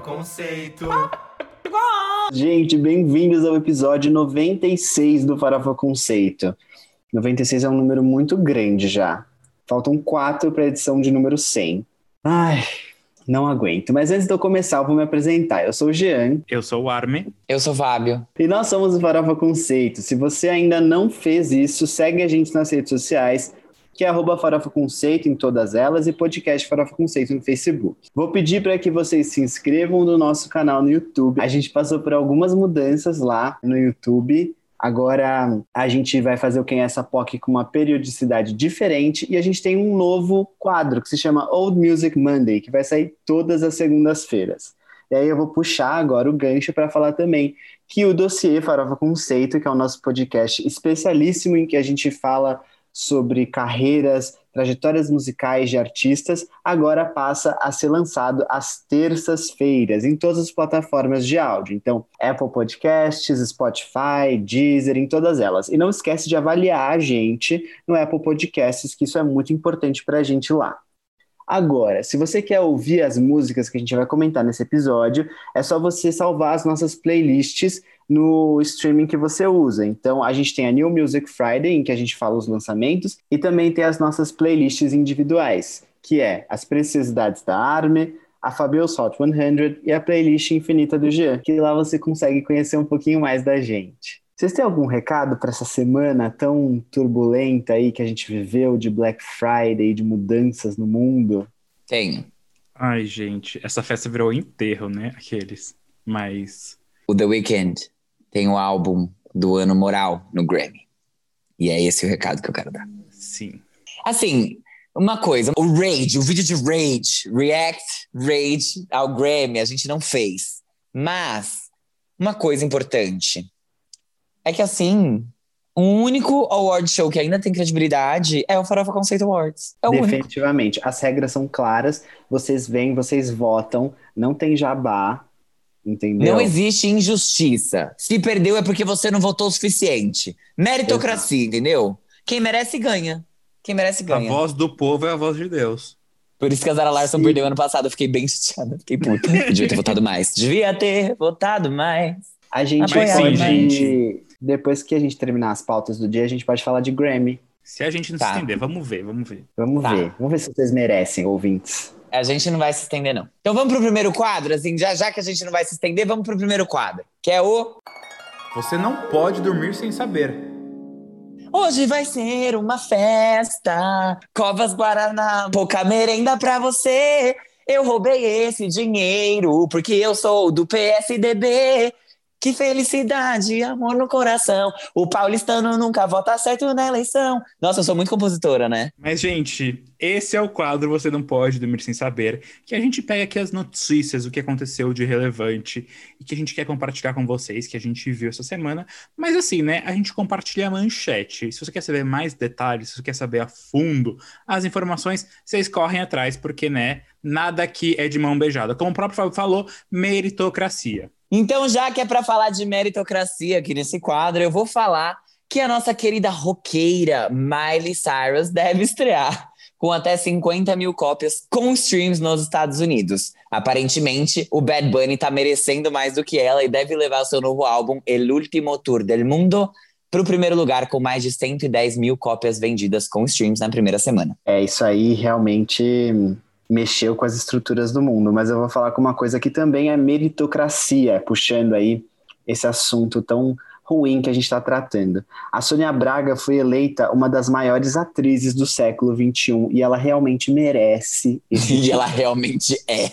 Conceito. Gente, bem-vindos ao episódio 96 do Farofa Conceito. 96 é um número muito grande já. Faltam quatro para a edição de número 100. Ai, não aguento. Mas antes de eu começar, eu vou me apresentar. Eu sou o Jean. Eu sou o Arme. Eu sou o Fábio. E nós somos o Farofa Conceito. Se você ainda não fez isso, segue a gente nas redes sociais, que é arroba Farofa Conceito em todas elas e podcast Farofa Conceito no Facebook. Vou pedir para que vocês se inscrevam no nosso canal no YouTube. A gente passou por algumas mudanças lá no YouTube. Agora a gente vai fazer o Quem é essa POC com uma periodicidade diferente e a gente tem um novo quadro que se chama Old Music Monday, que vai sair todas as segundas-feiras. E aí eu vou puxar agora o gancho para falar também que o dossiê Farofa Conceito, que é o nosso podcast especialíssimo em que a gente fala sobre carreiras, trajetórias musicais de artistas, agora passa a ser lançado às terças-feiras em todas as plataformas de áudio. Então, Apple Podcasts, Spotify, Deezer, em todas elas. E não esquece de avaliar a gente no Apple Podcasts, que isso é muito importante para a gente lá. Agora, se você quer ouvir as músicas que a gente vai comentar nesse episódio, é só você salvar as nossas playlists no streaming que você usa. Então, a gente tem a New Music Friday, em que a gente fala os lançamentos, e também tem as nossas playlists individuais, que é as Preciosidades da Arme, a Fabio's Hot 100 e a playlist infinita do Jean, que lá você consegue conhecer um pouquinho mais da gente. Vocês têm algum recado para essa semana tão turbulenta aí que a gente viveu de Black Friday, de mudanças no mundo? Tenho. Ai, gente, essa festa virou enterro, né? Aqueles. Mas. O The Weeknd tem o álbum do ano moral no Grammy. E é esse o recado que eu quero dar. Sim. Assim, uma coisa, o Rage, o vídeo de Rage, React Rage ao Grammy, a gente não fez. Mas, uma coisa importante é que assim, o único award show que ainda tem credibilidade é o Farofa Conceito Awards. É o único. Definitivamente. As regras são claras, vocês vêm, vocês votam, não tem jabá, entendeu? Não existe injustiça. Se perdeu é porque você não votou o suficiente. Meritocracia, entendeu? Quem merece ganha. Quem merece A ganha. voz do povo é a voz de Deus. Por isso que a Zara Larson Sim. perdeu ano passado. Eu fiquei bem chateada. Fiquei puta. Devia ter votado mais. Devia ter votado mais. A gente Mas sim, pode. gente. Depois que a gente terminar as pautas do dia, a gente pode falar de Grammy. Se a gente não Tá. se entender, vamos ver, vamos ver. Vamos Tá. ver. Vamos ver se vocês merecem, ouvintes. A gente não vai se estender, não. Então vamos pro primeiro quadro, assim, já, já que a gente não vai se estender, vamos pro primeiro quadro, que é o Você não pode dormir sem saber. Hoje vai ser uma festa, Covas Guaraná, pouca merenda pra você. Eu roubei esse dinheiro porque eu sou do PSDB. Que felicidade, amor no coração. O paulistano nunca vota certo na eleição. Nossa, eu sou muito compositora, né? Mas, gente, esse é o quadro Você Não Pode Dormir Sem Saber, que a gente pega aqui as notícias, o que aconteceu de relevante e que a gente quer compartilhar com vocês, que a gente viu essa semana. Mas assim, né, a gente compartilha a manchete. Se você quer saber mais detalhes, se você quer saber a fundo as informações, vocês correm atrás, porque, né, nada aqui é de mão beijada. Como o próprio Fábio falou, meritocracia. Então, já que é pra falar de meritocracia aqui nesse quadro, eu vou falar que a nossa querida roqueira Miley Cyrus deve estrear com até 50 mil cópias com streams nos Estados Unidos. Aparentemente, o Bad Bunny tá merecendo mais do que ela e deve levar seu novo álbum El Último Tour del Mundo para o primeiro lugar com mais de 110 mil cópias vendidas com streams na primeira semana. É, isso aí realmente mexeu com as estruturas do mundo. Mas eu vou falar com uma coisa que também é meritocracia, puxando aí esse assunto tão ruim que a gente está tratando. A Sônia Braga foi eleita uma das maiores atrizes do século XXI e ela realmente merece esse E ela realmente é.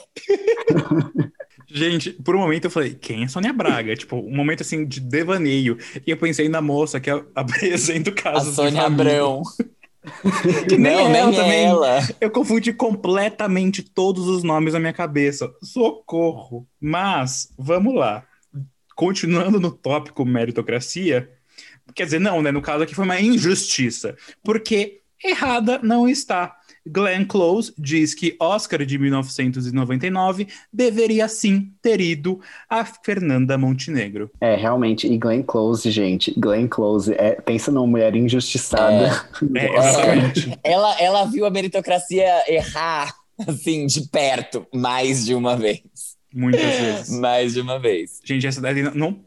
Gente, por um momento eu falei, quem é Sônia Braga? tipo, um momento assim de devaneio. E eu pensei na moça que apresenta o A caso. Sônia Abrão. Que nem Não, ela nem também. ela. Eu confundi completamente todos os nomes na minha cabeça. Socorro! Mas, vamos lá. Continuando no tópico meritocracia, quer dizer, não, né? No caso aqui foi uma injustiça. Porque errada não está. Glenn Close diz que Oscar de 1999 deveria sim ter ido a Fernanda Montenegro. É, realmente. E Glenn Close, gente. Glenn Close, é, pensa numa mulher injustiçada. É, exatamente. Ela, ela viu a meritocracia errar, assim, de perto, mais de uma vez. Muitas vezes. Mais de uma vez. Gente, essa daí não, não.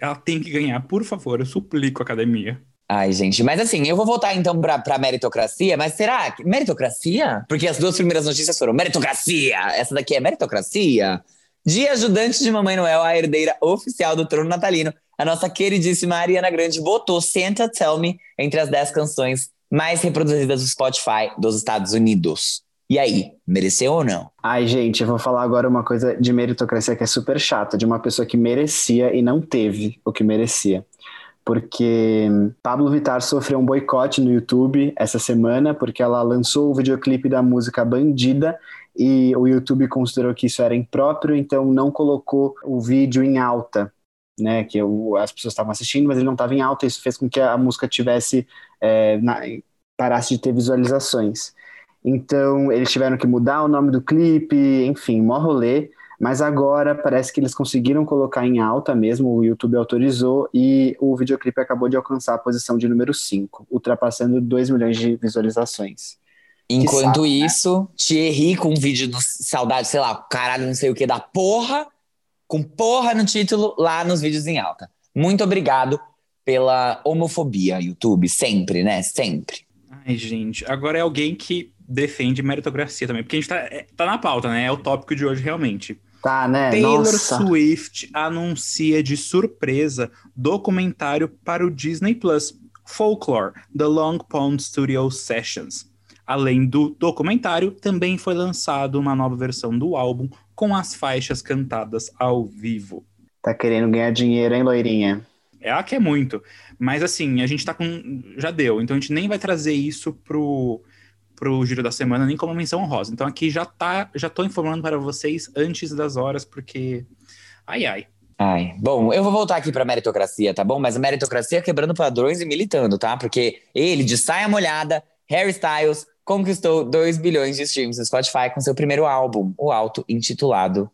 Ela tem que ganhar, por favor, eu suplico a academia. Ai, gente, mas assim, eu vou voltar então pra, pra meritocracia, mas será que. Meritocracia? Porque as duas primeiras notícias foram meritocracia! Essa daqui é meritocracia? De ajudante de Mamãe Noel, a herdeira oficial do trono natalino, a nossa queridíssima Ariana Grande botou Santa Tell Me entre as 10 canções mais reproduzidas do Spotify dos Estados Unidos. E aí, mereceu ou não? Ai, gente, eu vou falar agora uma coisa de meritocracia que é super chata, de uma pessoa que merecia e não teve o que merecia. Porque Pablo Vittar sofreu um boicote no YouTube essa semana, porque ela lançou o videoclipe da música Bandida e o YouTube considerou que isso era impróprio, então não colocou o vídeo em alta né, que eu, as pessoas estavam assistindo, mas ele não estava em alta, isso fez com que a música tivesse é, na, parasse de ter visualizações. Então eles tiveram que mudar o nome do clipe, enfim, mó rolê. Mas agora parece que eles conseguiram colocar em alta mesmo, o YouTube autorizou e o videoclipe acabou de alcançar a posição de número 5, ultrapassando 2 milhões de visualizações. Enquanto sabe, né? isso, né? Thierry com um vídeo do Saudade, sei lá, caralho, não sei o que da porra, com porra no título lá nos vídeos em alta. Muito obrigado pela homofobia, YouTube, sempre, né? Sempre. Ai, gente, agora é alguém que defende meritocracia também, porque a gente tá, é, tá na pauta, né? É o tópico de hoje, realmente. Tá, né? Taylor Nossa. Swift anuncia de surpresa documentário para o Disney Plus, Folklore, The Long Pond Studio Sessions. Além do documentário, também foi lançado uma nova versão do álbum com as faixas cantadas ao vivo. Tá querendo ganhar dinheiro, hein, loirinha? Ela quer muito. Mas assim, a gente tá com. Já deu. Então a gente nem vai trazer isso pro, pro giro da semana, nem como menção honrosa. Então aqui já tá. Já tô informando para vocês antes das horas, porque. Ai, ai. Ai, bom, eu vou voltar aqui pra meritocracia, tá bom? Mas a meritocracia quebrando padrões e militando, tá? Porque ele, de saia molhada, Harry Styles, conquistou 2 bilhões de streams no Spotify com seu primeiro álbum, o alto intitulado,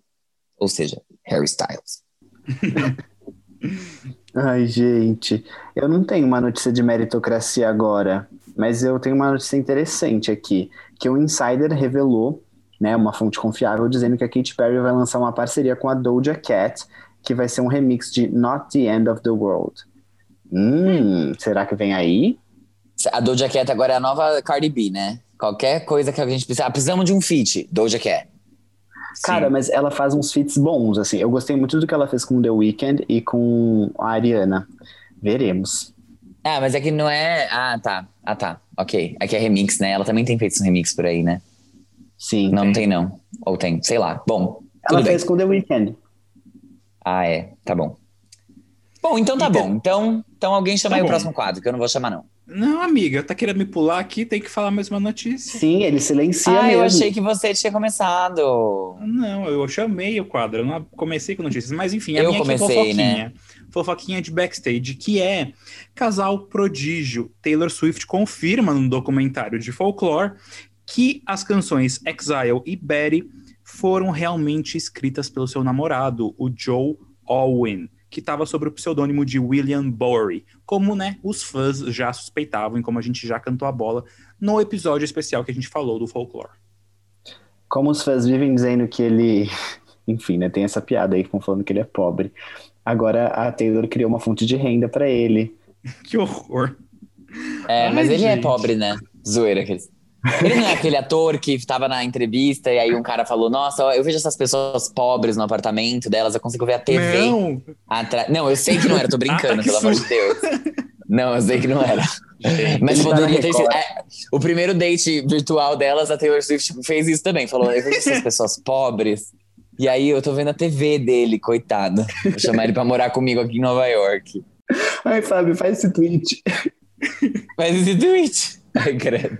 ou seja, Harry Styles. Ai, gente, eu não tenho uma notícia de meritocracia agora, mas eu tenho uma notícia interessante aqui, que o Insider revelou, né, uma fonte confiável, dizendo que a Katy Perry vai lançar uma parceria com a Doja Cat, que vai ser um remix de Not the End of the World. Hum, será que vem aí? A Doja Cat agora é a nova Cardi B, né? Qualquer coisa que a gente precisa. Ah, precisamos de um feat, Doja Cat. Cara, Sim. mas ela faz uns feats bons, assim. Eu gostei muito do que ela fez com The Weeknd e com a Ariana. Veremos. Ah, mas é que não é. Ah, tá. Ah, tá. Ok. Aqui é remix, né? Ela também tem feito um remix por aí, né? Sim. Não, tem. não tem, não. Ou tem, sei lá. Bom. Ela fez bem. com The Weeknd. Ah, é. Tá bom. Bom, então tá então, bom. Então, então alguém chama tá aí bom. o próximo quadro, que eu não vou chamar, não. Não, amiga, tá querendo me pular aqui, tem que falar mais uma notícia. Sim, ele silencia ah, mesmo. eu achei que você tinha começado. Não, eu chamei o quadro, eu não comecei com notícias, mas enfim, a eu minha comecei, aqui é fofoquinha. Né? Fofoquinha de backstage, que é casal prodígio. Taylor Swift confirma no documentário de Folklore que as canções Exile e Betty foram realmente escritas pelo seu namorado, o Joe Alwyn que estava sob o pseudônimo de William Bowery, como né, os fãs já suspeitavam e como a gente já cantou a bola no episódio especial que a gente falou do folclore. Como os fãs vivem dizendo que ele, enfim, né, tem essa piada aí, falando que ele é pobre. Agora a Taylor criou uma fonte de renda para ele. que horror. É, mas Ai, ele é gente. é pobre, né? Zoeira, aqueles. Ele não é aquele ator que estava na entrevista e aí um cara falou: Nossa, eu vejo essas pessoas pobres no apartamento delas, eu consigo ver a TV. Não, atra... não eu sei que não era, tô brincando, ah, pelo amor de Deus. Não, eu sei que não era. Gente, Mas poderia ter sido. É, o primeiro date virtual delas, a Taylor Swift fez isso também. Falou: Eu vejo essas pessoas pobres. E aí eu tô vendo a TV dele, coitado. Vou chamar ele pra morar comigo aqui em Nova York. Ai, Fábio, faz esse tweet. Faz esse tweet. Ai, credo.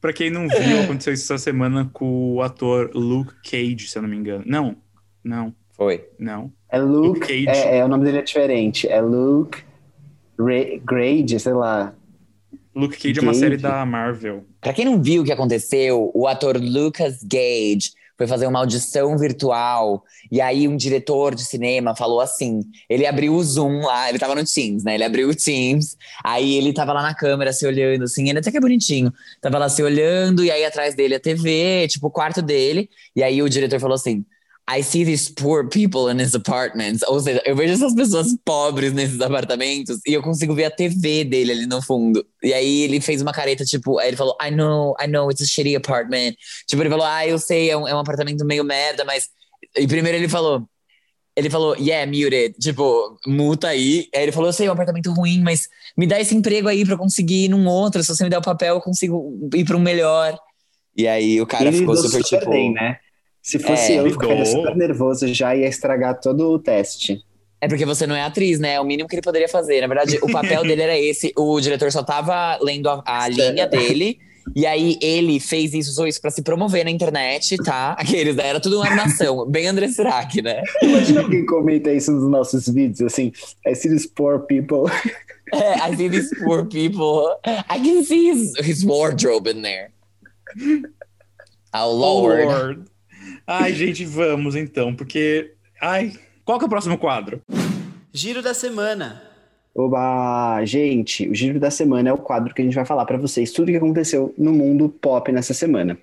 Pra quem não viu, aconteceu isso essa semana com o ator Luke Cage, se eu não me engano. Não, não. Foi. Não. É Luke, Luke Cage. É, é, o nome dele é diferente. É Luke Grade, sei lá. Luke Cage Gage. é uma série da Marvel. Pra quem não viu o que aconteceu, o ator Lucas Gage foi fazer uma audição virtual. E aí um diretor de cinema falou assim: ele abriu o Zoom lá, ele tava no Teams, né? Ele abriu o Teams, aí ele tava lá na câmera se olhando, assim, ele até que é bonitinho. Tava lá se olhando, e aí atrás dele a TV, tipo o quarto dele. E aí o diretor falou assim: I see these poor people in his apartments. Ou seja, eu vejo essas pessoas pobres nesses apartamentos e eu consigo ver a TV dele ali no fundo. E aí ele fez uma careta, tipo, aí ele falou, I know, I know, it's a shitty apartment. Tipo, ele falou, ah, eu sei, é um, é um apartamento meio merda, mas. E primeiro ele falou, ele falou, yeah, muted, tipo, multa aí. Aí ele falou, eu sei, é um apartamento ruim, mas me dá esse emprego aí pra eu conseguir ir num outro. Se você me der o papel, eu consigo ir pra um melhor. E aí o cara Ele ficou lidou super, tipo. bem, né? Se fosse É, eu, eu ficaria super nervoso, já ia estragar todo o teste. É porque você não é atriz, né? É o mínimo que ele poderia fazer. Na verdade, o papel dele era esse. O diretor só tava lendo a, a linha dele. E aí ele fez isso, usou isso pra se promover na internet, tá? Aqueles, né? Era tudo uma animação. bem André Surak, né? Imagina alguém comenta isso nos nossos vídeos, assim, I see these poor people. É, I see these poor people. I can see his, his wardrobe in there. Oh, Lord. Lord. Ai, gente, vamos então, porque. Ai, qual que é o próximo quadro? Giro da semana. Oba! Gente, o Giro da Semana é o quadro que a gente vai falar pra vocês tudo o que aconteceu no mundo pop nessa semana.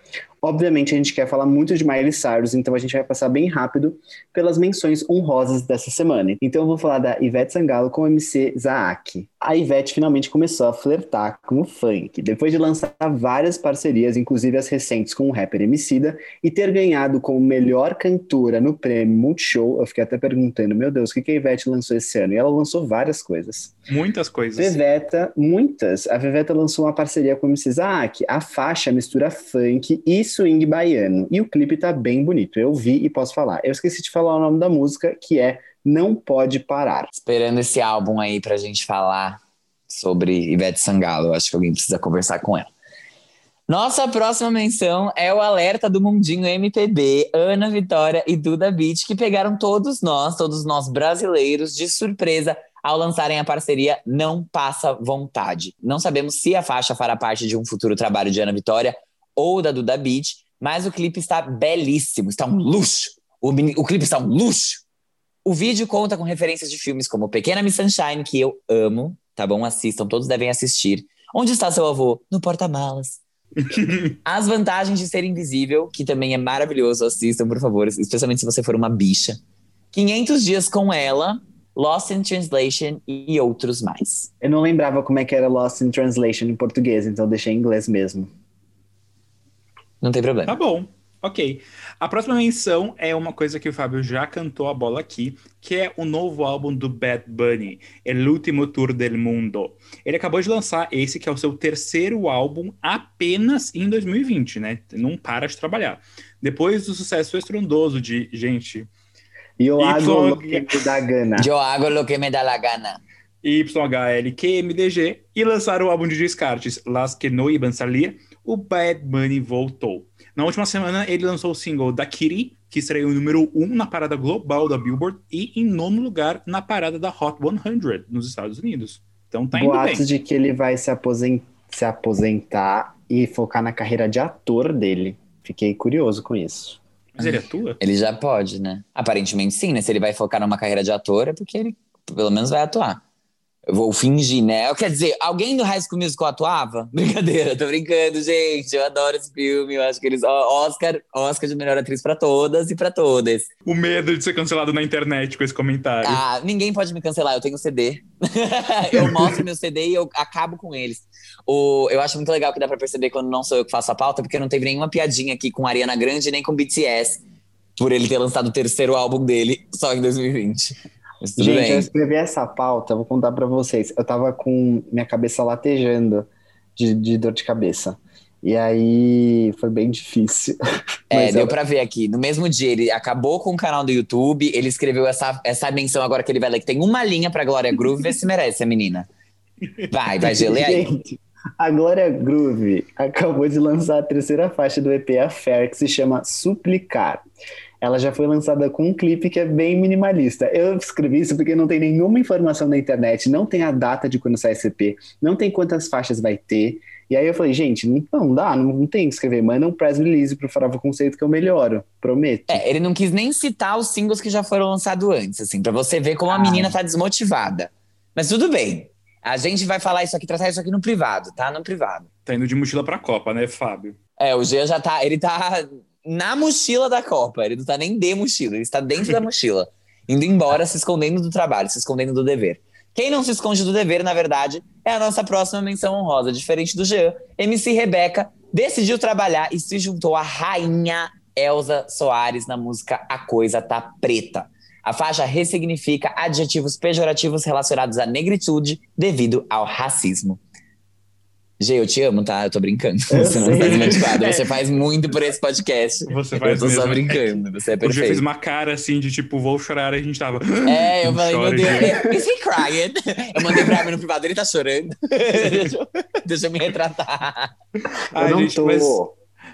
Obviamente, a gente quer falar muito de Miley Cyrus, então a gente vai passar bem rápido pelas menções honrosas dessa semana. Então eu vou falar da Ivete Sangalo com o MC Zaak. A Ivete finalmente começou a flertar com o funk, depois de lançar várias parcerias, inclusive as recentes com o rapper Emicida, e ter ganhado como melhor cantora no prêmio Multishow. Eu fiquei até perguntando, meu Deus, o que a Ivete lançou esse ano? E ela lançou várias coisas. Muitas coisas. Veveta, muitas. A Veveta lançou uma parceria com o MC Zaak. A faixa mistura funk e swing baiano. E o clipe tá bem bonito. Eu vi e posso falar. Eu esqueci de falar o nome da música, que é Não Pode Parar. Esperando esse álbum aí pra gente falar sobre Ivete Sangalo. Acho que alguém precisa conversar com ela. Nossa próxima menção é o alerta do Mundinho MPB, Ana Vitória e Duda Beat, que pegaram todos nós, todos nós brasileiros, de surpresa ao lançarem a parceria Não Passa Vontade. Não sabemos se a faixa fará parte de um futuro trabalho de Ana Vitória ou da Duda Beat, mas o clipe está belíssimo, está um luxo. O, o clipe está um luxo. O vídeo conta com referências de filmes como Pequena Miss Sunshine, que eu amo, tá bom? Assistam, todos devem assistir. Onde está seu avô? No porta-malas. As vantagens de ser invisível, que também é maravilhoso, assistam, por favor, especialmente se você for uma bicha. 500 dias com ela, Lost in Translation e outros mais. Eu não lembrava como é que era Lost in Translation em português, então deixei em inglês mesmo. Não tem problema. Tá bom, ok. A próxima menção é uma coisa que o Fábio já cantou a bola aqui, que é o novo álbum do Bad Bunny, El Último Tour del Mundo. Ele acabou de lançar esse, que é o seu terceiro álbum, apenas em 2020, né? Não para de trabalhar. Depois do sucesso estrondoso de, gente, E o Y- Água que da Gana. Eu hago lo que me dá la gana. YHLQMDG e lançaram o álbum de descartes Las Que No Iban Salir, o Bad Bunny voltou. Na última semana, ele lançou o single Da Kitty, que estreou em número 1 na parada global da Billboard e em nono lugar na parada da Hot 100 nos Estados Unidos. Então tá indo Boatos bem. de que ele vai se, aposen- se aposentar e focar na carreira de ator dele. Fiquei curioso com isso. Mas ele atua? Ele já pode, né? Aparentemente sim, né? Se ele vai focar numa carreira de ator, é porque ele pelo menos vai atuar. Vou fingir, né? Quer dizer, alguém do High School Musical atuava? Brincadeira, tô brincando, gente. Eu adoro esse filme. Eu acho que eles. Oscar, Oscar de melhor atriz pra todas e pra todas. O medo de ser cancelado na internet com esse comentário. Ah, ninguém pode me cancelar, eu tenho CD. eu mostro meu CD e eu acabo com eles. O, eu acho muito legal que dá pra perceber quando não sou eu que faço a pauta, porque não teve nenhuma piadinha aqui com Ariana Grande nem com BTS, por ele ter lançado o terceiro álbum dele só em 2020. Gente, eu bem. escrevi essa pauta, vou contar pra vocês. Eu tava com minha cabeça latejando de, de dor de cabeça. E aí foi bem difícil. É, deu eu- pra ver aqui. No mesmo dia, ele acabou com o canal do YouTube, ele escreveu essa, essa menção agora que ele vai ler, que tem uma linha pra Glória Groove, vê se merece a menina. Vai, vai, Gê, lê aí. A Glória Groove acabou de lançar a terceira faixa do EP Affair, que se chama Suplicar. Ela já foi lançada com um clipe que é bem minimalista. Eu escrevi isso porque não tem nenhuma informação na internet, não tem a data de quando sai esse EP, não tem quantas faixas vai ter. E aí eu falei, gente, não, não dá, não, não tem que escrever. Manda um press release pro Farofa Conceito que eu melhoro, prometo. É, ele não quis nem citar os singles que já foram lançados antes, assim, pra você ver como a Ah. menina tá desmotivada. Mas tudo bem. A gente vai falar isso aqui, tratar isso aqui no privado, tá? No privado. Tá indo de mochila pra Copa, né, Fábio? É, o Jean já tá. Ele tá. Na mochila da Copa. Ele não tá nem de mochila, ele está dentro da mochila. Indo embora, se escondendo do trabalho, se escondendo do dever. Quem não se esconde do dever, na verdade, é a nossa próxima menção honrosa. Diferente do Jean, MC Rebeca decidiu trabalhar e se juntou à rainha Elza Soares na música A Coisa Tá Preta. A faixa ressignifica adjetivos pejorativos relacionados à negritude devido ao racismo. Gê, eu te amo, tá? Eu tô brincando. Eu você não sei. tá desmotivado. Você faz muito por esse podcast. Você eu faz tô só mesmo. brincando. Você é O Gê fez perfeito. uma cara assim de tipo, vou chorar, e a gente tava. É, eu Não falei, meu Deus, é, is he crying? Eu mandei pra mim no privado, ele tá chorando. deixa, eu, deixa eu me retratar. Ai, eu não gente, tô. mas,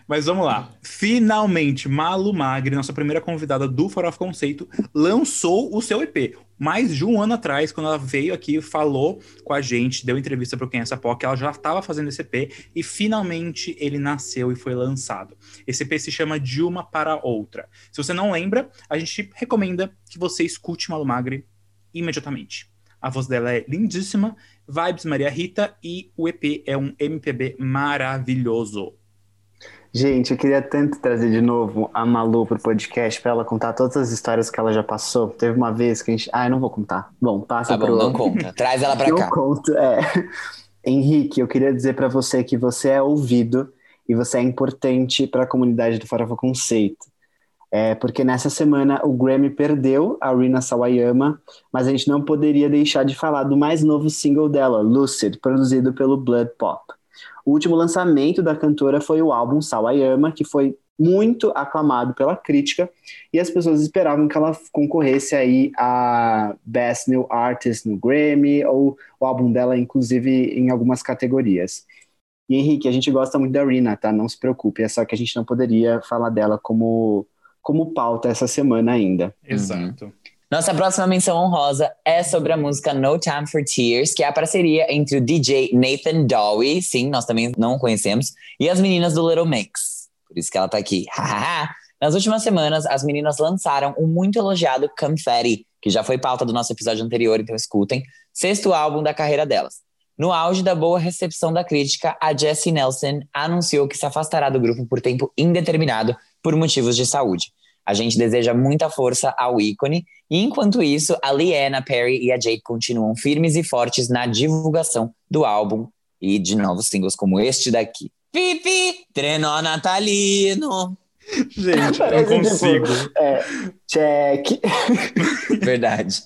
mas vamos lá. Finalmente, Malu Magri, nossa primeira convidada do Farofa Conceito, lançou o seu EP. Mais de um ano atrás, quando ela veio aqui, falou com a gente, deu entrevista para Quem é essa POC, ela já estava fazendo esse EP e finalmente ele nasceu e foi lançado. Esse EP se chama De Uma para Outra. Se você não lembra, a gente recomenda que você escute Malu Magri imediatamente. A voz dela é lindíssima, vibes Maria Rita e o EP é um MPB maravilhoso. Gente, eu queria tanto trazer de novo a Malu pro podcast pra ela contar todas as histórias que ela já passou. Teve uma vez que a gente. Ah, eu não vou contar. Bom, passa Tá bom, pro. não conta. Traz ela pra Eu cá. conto, é. Henrique, eu queria dizer pra você que você é ouvido e você é importante para a comunidade do Farofa Conceito. É, porque nessa semana o Grammy perdeu a Rina Sawayama, mas a gente não poderia deixar de falar do mais novo single dela, Lucid, produzido pelo Blood Pop. O último lançamento da cantora foi o álbum Sawayama, que foi muito aclamado pela crítica e as pessoas esperavam que ela concorresse aí a Best New Artist no Grammy ou o álbum dela, inclusive, em algumas categorias. E Henrique, a gente gosta muito da Rina, tá? Não se preocupe, é só que a gente não poderia falar dela como, como pauta essa semana ainda. Exato. Nossa próxima menção honrosa é sobre a música No Time for Tears, que é a parceria entre o DJ Nathan Dowie, sim, nós também não conhecemos, e as meninas do Little Mix. Por isso que ela tá aqui. Nas últimas semanas, as meninas lançaram o muito elogiado Confetti, que já foi pauta do nosso episódio anterior, então escutem, sexto álbum da carreira delas. No auge da boa recepção da crítica, a Jessie Nelson anunciou que se afastará do grupo por tempo indeterminado por motivos de saúde. A gente deseja muita força ao ícone, e enquanto isso, a Liana Perry e a Jake continuam firmes e fortes na divulgação do álbum e de novos singles como este daqui. Pipi, trenó natalino. Gente, eu Parece, não consigo. tipo, é, check. Verdade.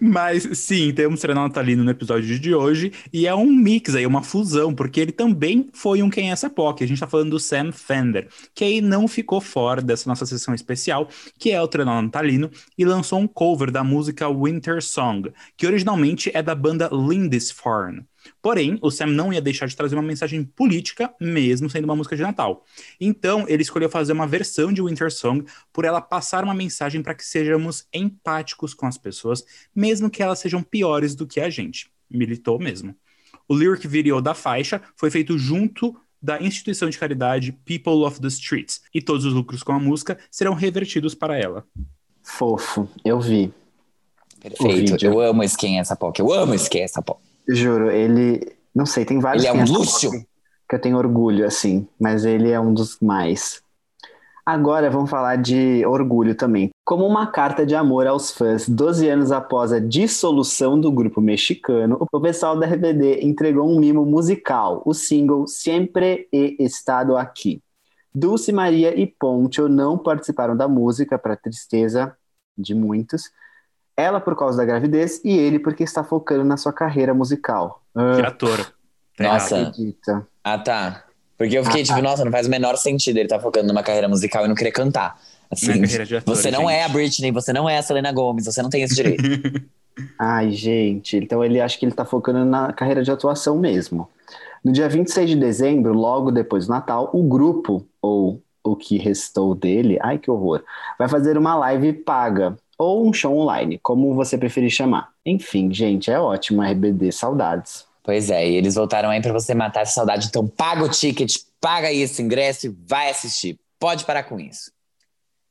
Mas sim, temos Trenó Natalino no episódio de hoje. E é um mix aí, uma fusão, porque ele também foi um Quem é essa POC. A gente tá falando do Sam Fender, que aí não ficou fora dessa nossa sessão especial, que é o Trenó Natalino, e lançou um cover da música Winter Song, que originalmente é da banda Lindisfarne. Porém, o Sam não ia deixar de trazer uma mensagem política, mesmo sendo uma música de Natal. Então, ele escolheu fazer uma versão de Winter Song por ela passar uma mensagem para que sejamos empáticos com as pessoas, mesmo que elas sejam piores do que a gente. Militou mesmo. O lyric video da faixa foi feito junto da instituição de caridade People of the Streets, e todos os lucros com a música serão revertidos para ela. Fofo, eu vi. Perfeito. vídeo. Eu amo é essa POC. Eu amo é essa POC. Juro, ele. Não sei, tem vários Ele é um Lúcio. Que eu tenho orgulho, assim, mas ele é um dos mais. Agora vamos falar de orgulho também. Como uma carta de amor aos fãs, 12 anos após a dissolução do grupo mexicano, o pessoal da RBD entregou um mimo musical, o single Sempre He Estado Aqui. Dulce Maria e Poncho não participaram da música, para tristeza de muitos. Ela por causa da gravidez e ele porque está focando na sua carreira musical. Que Ah, ator. Tá Nossa. acredita. Ah, tá. Porque eu fiquei Ah, tipo, nossa, não faz o menor sentido ele estar focando numa carreira musical e não querer cantar. Assim, ator, você não é a gente. Britney, você não é a Selena Gomez, você não tem esse direito. Ai, gente, então ele acha que ele tá focando na carreira de atuação mesmo. No dia 26 de dezembro, logo depois do Natal, o grupo, ou o que restou dele, ai que horror, vai fazer uma live paga, ou um show online, como você preferir chamar. Enfim, gente, é ótimo, RBD, saudades. pois é, e eles voltaram aí pra você matar essa saudade. Então paga o ticket, paga aí esse ingresso e vai assistir. Pode parar com isso.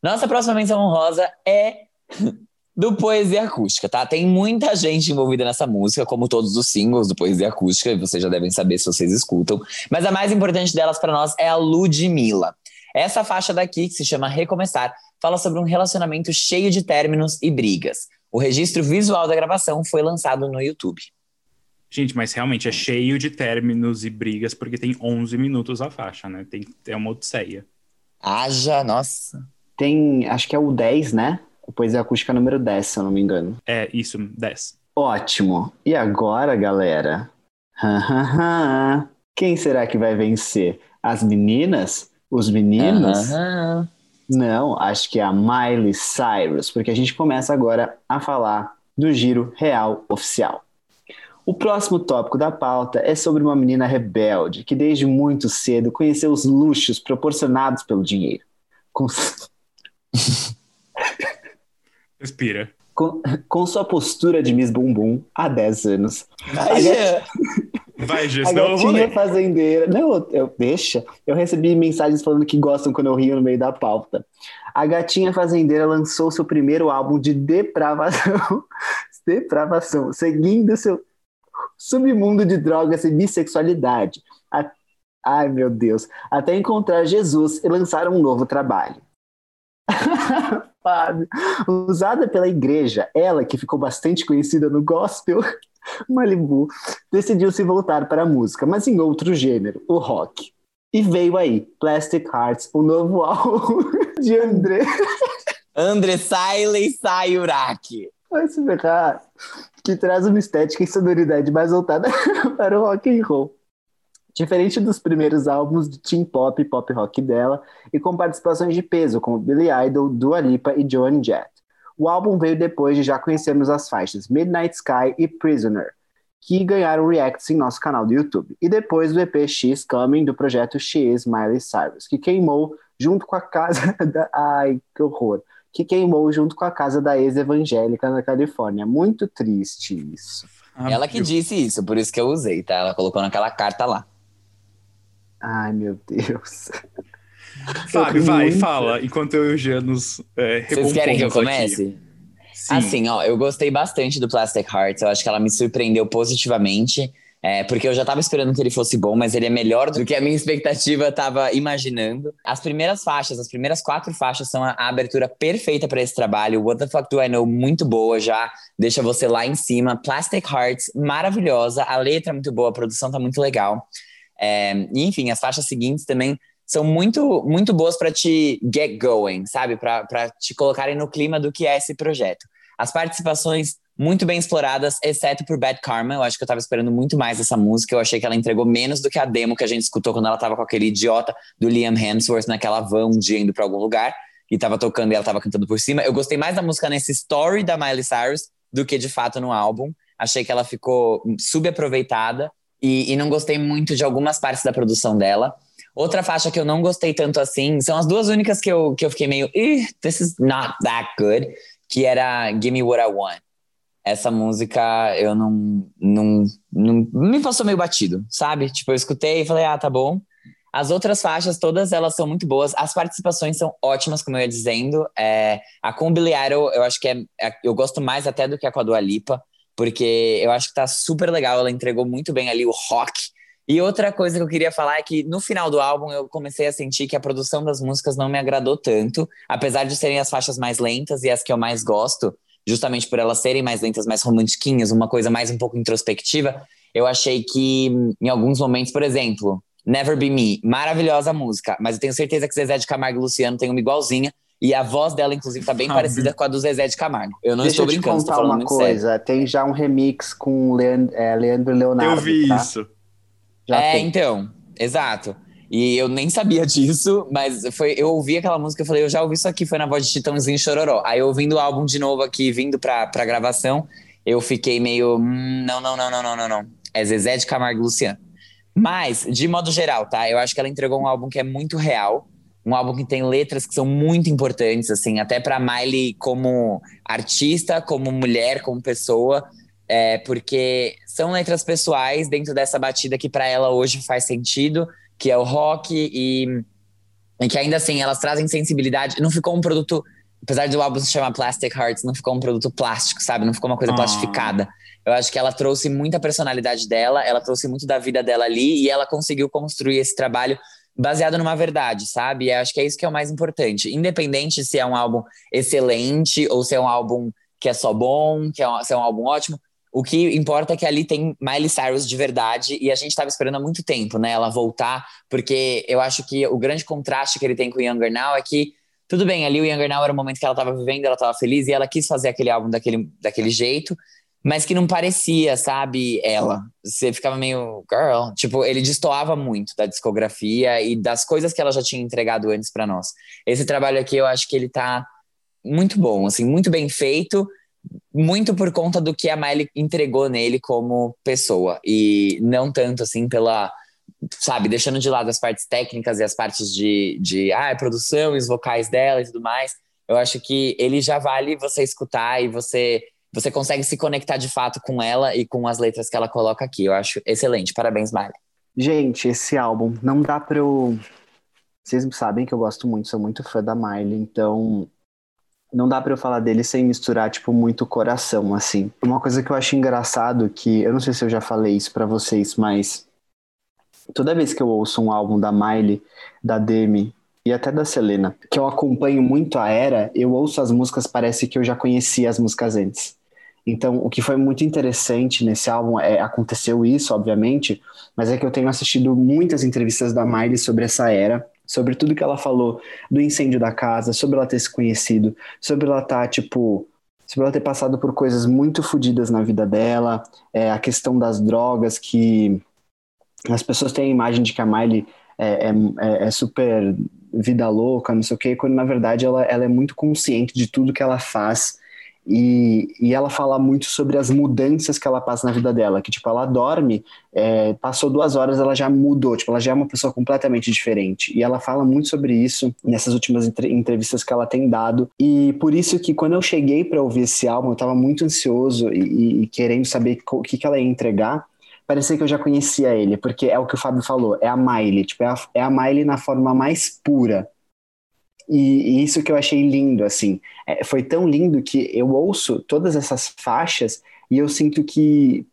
Nossa próxima menção honrosa é do Poesia Acústica, tá? Tem muita gente envolvida nessa música, como todos os singles do Poesia Acústica, e vocês já devem saber se vocês escutam. Mas a mais importante delas pra nós é a Ludmilla. Essa faixa daqui, que se chama Recomeçar, fala sobre um relacionamento cheio de términos e brigas. O registro visual da gravação foi lançado no YouTube. Gente, mas realmente é cheio de términos e brigas, porque tem 11 minutos a faixa, né? Tem, é uma odisseia. Haja, nossa. Tem, acho que é o 10, né? Poesia acústica número 10, se eu não me engano. É, isso, 10. Ótimo. E agora, galera? Quem será que vai vencer? As meninas? Os meninos? Aham. Não, acho que é a Miley Cyrus, porque a gente começa agora a falar do giro real oficial. O próximo tópico da pauta é sobre uma menina rebelde que desde muito cedo conheceu os luxos proporcionados pelo dinheiro. Com, Respira. com, com sua postura de Miss Bumbum há 10 anos. Haja. Vai, Gê, A senão eu vou gatinha ler. fazendeira. Não, eu, eu- deixa. Eu recebi mensagens falando que gostam quando eu rio no meio da pauta. A gatinha fazendeira lançou seu primeiro álbum de depravação. depravação, seguindo seu submundo de drogas e bissexualidade. A- Ai, meu Deus. Até encontrar Jesus e lançar um novo trabalho. Usada pela igreja, ela, que ficou bastante conhecida no gospel Malibu, decidiu se voltar para a música, mas em outro gênero, o rock. E veio aí, Plastic Hearts, o novo álbum de André. André Siley Sayuraki. Vai se ferrar. Que traz uma estética e sonoridade mais voltada para o rock and roll. Diferente dos primeiros álbuns de teen pop e pop rock dela, e com participações de peso como Billy Idol, Dua Lipa e Joan Jett. O álbum veio depois de já conhecermos as faixas Midnight Sky e Prisoner, que ganharam reacts em nosso canal do YouTube. E depois do EP X Coming do projeto She Is Miley Cyrus, que queimou junto com a casa da. Ai, que horror! Que queimou junto com a casa da ex-evangélica na Califórnia. Muito triste isso. Ah, Ela que disse isso, por isso que eu usei, tá? Ela colocou naquela carta lá. Ai, meu Deus. Fábio, vai, muito. fala, enquanto eu e o Jean nos é, Vocês querem que eu aqui. comece? Sim. Assim, ó, eu gostei bastante do Plastic Hearts. Eu acho que ela me surpreendeu positivamente. É, porque eu já tava esperando que ele fosse bom, mas ele é melhor do que a minha expectativa tava imaginando. As primeiras faixas, as primeiras quatro faixas são a, a abertura perfeita para esse trabalho. What the fuck do I know? Muito boa já. Deixa você lá em cima. Plastic Hearts, maravilhosa. A letra é muito boa, a produção tá muito legal. É, e, enfim, as faixas seguintes também são muito, muito boas para te get going, sabe? Para te colocarem no clima do que é esse projeto. As participações muito bem exploradas, exceto por Bad Karma. Eu acho que eu tava esperando muito mais essa música. Eu achei que ela entregou menos do que a demo que a gente escutou quando ela tava com aquele idiota do Liam Hemsworth naquela van um dia indo pra algum lugar e tava tocando e ela tava cantando por cima. Eu gostei mais da música nesse story da Miley Cyrus do que de fato no álbum. Achei que ela ficou subaproveitada e, e não gostei muito de algumas partes da produção dela. Outra faixa que eu não gostei tanto assim, são as duas únicas que eu, que eu fiquei meio, "Ih, this is not that good, que era Give Me What I Want. Essa música eu não, não, não. Me passou meio batido, sabe? Tipo, eu escutei e falei, ah, tá bom. As outras faixas, todas elas são muito boas. As participações são ótimas, como eu ia dizendo. É, a com Billy eu acho que é, é- Eu gosto mais até do que a com a Dua Lipa, porque eu acho que tá super legal. Ela entregou muito bem ali o rock. E outra coisa que eu queria falar é que no final do álbum eu comecei a sentir que a produção das músicas não me agradou tanto, apesar de serem as faixas mais lentas e as que eu mais gosto, justamente por elas serem mais lentas, mais romantiquinhas, uma coisa mais um pouco introspectiva. Eu achei que em alguns momentos, por exemplo, Never Be Me, maravilhosa música, mas eu tenho certeza que Zezé de Camargo e Luciano tem uma igualzinha. E a voz dela, inclusive, tá bem Ah, parecida com a do Zezé de Camargo. Eu não Deixa estou eu te brincando, estou contar falando uma muito sério. coisa. Tem já um remix com Leand- é, Leandro e Leonardo. Eu vi tá? isso. Já é, tem. então, exato. E eu nem sabia disso, mas foi, eu ouvi aquela música e falei, eu já ouvi isso aqui, foi na voz de Titãozinho Chororó. Aí ouvindo o álbum de novo aqui, vindo pra, pra gravação, eu fiquei meio, hum, não, não, não, não, não, não, não. É Zezé de Camargo e Luciano. Mas, de modo geral, tá? Eu acho que ela entregou um álbum que é muito real, um álbum que tem letras que são muito importantes, assim, até pra Miley como artista, como mulher, como pessoa, é, porque são letras pessoais dentro dessa batida que pra ela hoje faz sentido, que é o rock e, e que ainda assim elas trazem sensibilidade. Não ficou um produto, apesar do álbum se chamar Plastic Hearts, não ficou um produto plástico, sabe? Não ficou uma coisa Ah. plastificada. Eu acho que ela trouxe muita personalidade dela, ela trouxe muito da vida dela ali e ela conseguiu construir esse trabalho baseado numa verdade, sabe? Eu acho que é isso que é o mais importante. Independente se é um álbum excelente ou se é um álbum que é só bom, que é um, se é um álbum ótimo. O que importa é que ali tem Miley Cyrus de verdade e a gente estava esperando há muito tempo, né? Ela voltar, porque eu acho que o grande contraste que ele tem com o Younger Now é que tudo bem, ali o Younger Now era o momento que ela estava vivendo, ela estava feliz e ela quis fazer aquele álbum daquele, daquele jeito, mas que não parecia, sabe, ela. Você ficava meio girl, tipo, ele destoava muito da discografia e das coisas que ela já tinha entregado antes para nós. Esse trabalho aqui eu acho que ele tá muito bom, assim, muito bem feito, muito por conta do que a Miley entregou nele como pessoa e não tanto assim pela sabe, deixando de lado as partes técnicas e as partes de, de ah, produção e os vocais dela e tudo mais, eu acho que ele já vale você escutar e você você consegue se conectar de fato com ela e com as letras que ela coloca aqui. Eu acho excelente. Parabéns, Miley. Gente, esse álbum não dá para eu. Vocês sabem que eu gosto muito, sou muito fã da Miley, então não dá para eu falar dele sem misturar tipo muito coração assim. Uma coisa que eu acho engraçado que eu não sei se eu já falei isso para vocês, mas toda vez que eu ouço um álbum da Miley, da Demi e até da Selena, que eu acompanho muito a era, eu ouço as músicas, parece que eu já conhecia as músicas antes. Então, o que foi muito interessante nesse álbum é aconteceu isso, obviamente, mas é que eu tenho assistido muitas entrevistas da Miley sobre essa era, sobre tudo que ela falou do incêndio da casa, sobre ela ter se conhecido, sobre ela estar, tá, tipo, sobre ela ter passado por coisas muito fodidas na vida dela, é, a questão das drogas, que as pessoas têm a imagem de que a Miley é, é, é, super vida louca, não sei o quê, quando na verdade ela, ela é muito consciente de tudo que ela faz e, e ela fala muito sobre as mudanças que ela passa na vida dela, que tipo, ela dorme, é, passou duas horas, ela já mudou, tipo, ela já é uma pessoa completamente diferente. E ela fala muito sobre isso nessas últimas entrevistas que ela tem dado. E por isso que quando eu cheguei para ouvir esse álbum, eu estava muito ansioso e, e, querendo saber o que, que ela ia entregar parecia que eu já conhecia ele, porque é o que o Fábio falou, é a Miley, tipo, é a, é a Miley na forma mais pura. E, e isso que eu achei lindo, assim, é, foi tão lindo que eu ouço todas essas faixas e eu sinto que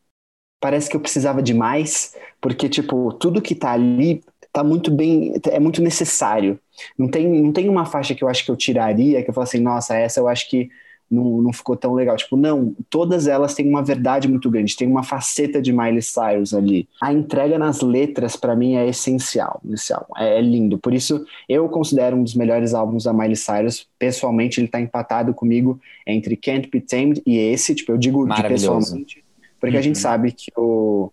parece que eu precisava de mais, porque, tipo, tudo que tá ali tá muito bem, é muito necessário. Não tem, não tem uma faixa que eu acho que eu tiraria, que eu falo assim, nossa, essa eu acho que não, não ficou tão legal. Tipo, não, todas elas têm uma verdade muito grande, tem uma faceta de Miley Cyrus ali. A entrega nas letras, para mim, é essencial nesse álbum. É, é, lindo. Por isso, eu considero um dos melhores álbuns da Miley Cyrus. Pessoalmente, ele tá empatado comigo entre Can't Be Tamed e esse. Tipo, eu digo de pessoalmente, porque uhum. a gente uhum. sabe que o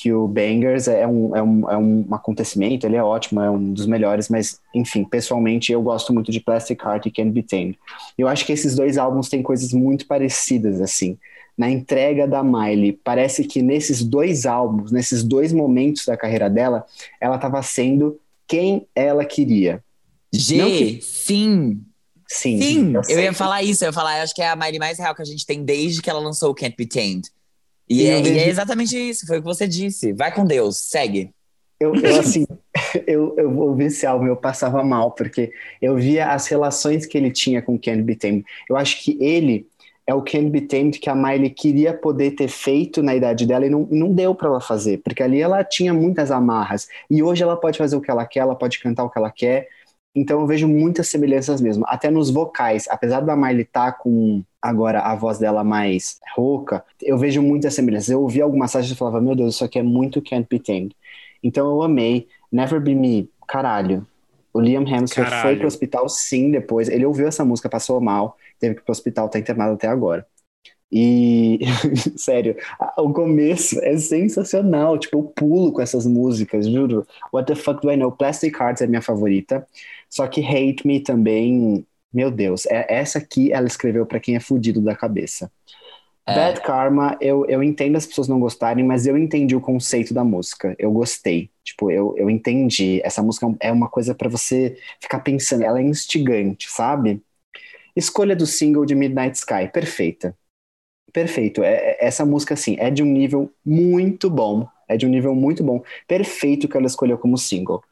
que o Bangers é um, é, um, é um acontecimento, ele é ótimo, é um dos melhores, mas, enfim, pessoalmente eu gosto muito de Plastic Heart e Can't Be Tamed. Eu acho que esses dois álbuns têm coisas muito parecidas, assim. Na entrega da Miley, parece que nesses dois álbuns, nesses dois momentos da carreira dela, ela estava sendo quem ela queria. G, que... sim. Sim, sim. Eu, eu ia falar isso, eu ia falar, eu acho que é a Miley mais real que a gente tem desde que ela lançou o Can't Be Tamed. E, é, e é exatamente isso, foi o que você disse. Vai com Deus, segue. Eu, eu assim, eu, eu esse álbum, eu passava mal, porque eu via as relações que ele tinha com Ken B. Tamed. Eu acho que ele é o Ken B. Tamed que a Miley queria poder ter feito na idade dela e não, não deu para ela fazer, porque ali ela tinha muitas amarras. E hoje ela pode fazer o que ela quer, ela pode cantar o que ela quer. Então eu vejo muitas semelhanças mesmo, até nos vocais. Apesar da Miley estar tá com agora a voz dela mais rouca, eu vejo muitas semelhanças. Eu ouvi algumas passagens e falava, meu Deus, isso aqui é muito Can't Be Tamed. Então eu amei. Never Be Me, caralho. O Liam Hemsworth foi pro hospital sim depois. Ele ouviu essa música, passou mal, teve que ir pro hospital, tá internado até agora. E, sério, o começo é sensacional. Tipo, eu pulo com essas músicas, juro. What the fuck do I know? Plastic Hearts é minha favorita. Só que Hate Me também meu Deus, é, essa aqui ela escreveu para quem é fudido da cabeça. É. Bad Karma, eu, eu entendo as pessoas não gostarem, mas eu entendi o conceito da música. Eu gostei. Tipo, eu, eu entendi. Essa música é uma coisa para você ficar pensando. Ela é instigante, sabe? Escolha do single de Midnight Sky, perfeita. Perfeito. É, é, essa música, assim, é de um nível muito bom. É de um nível muito bom. Perfeito que ela escolheu como single.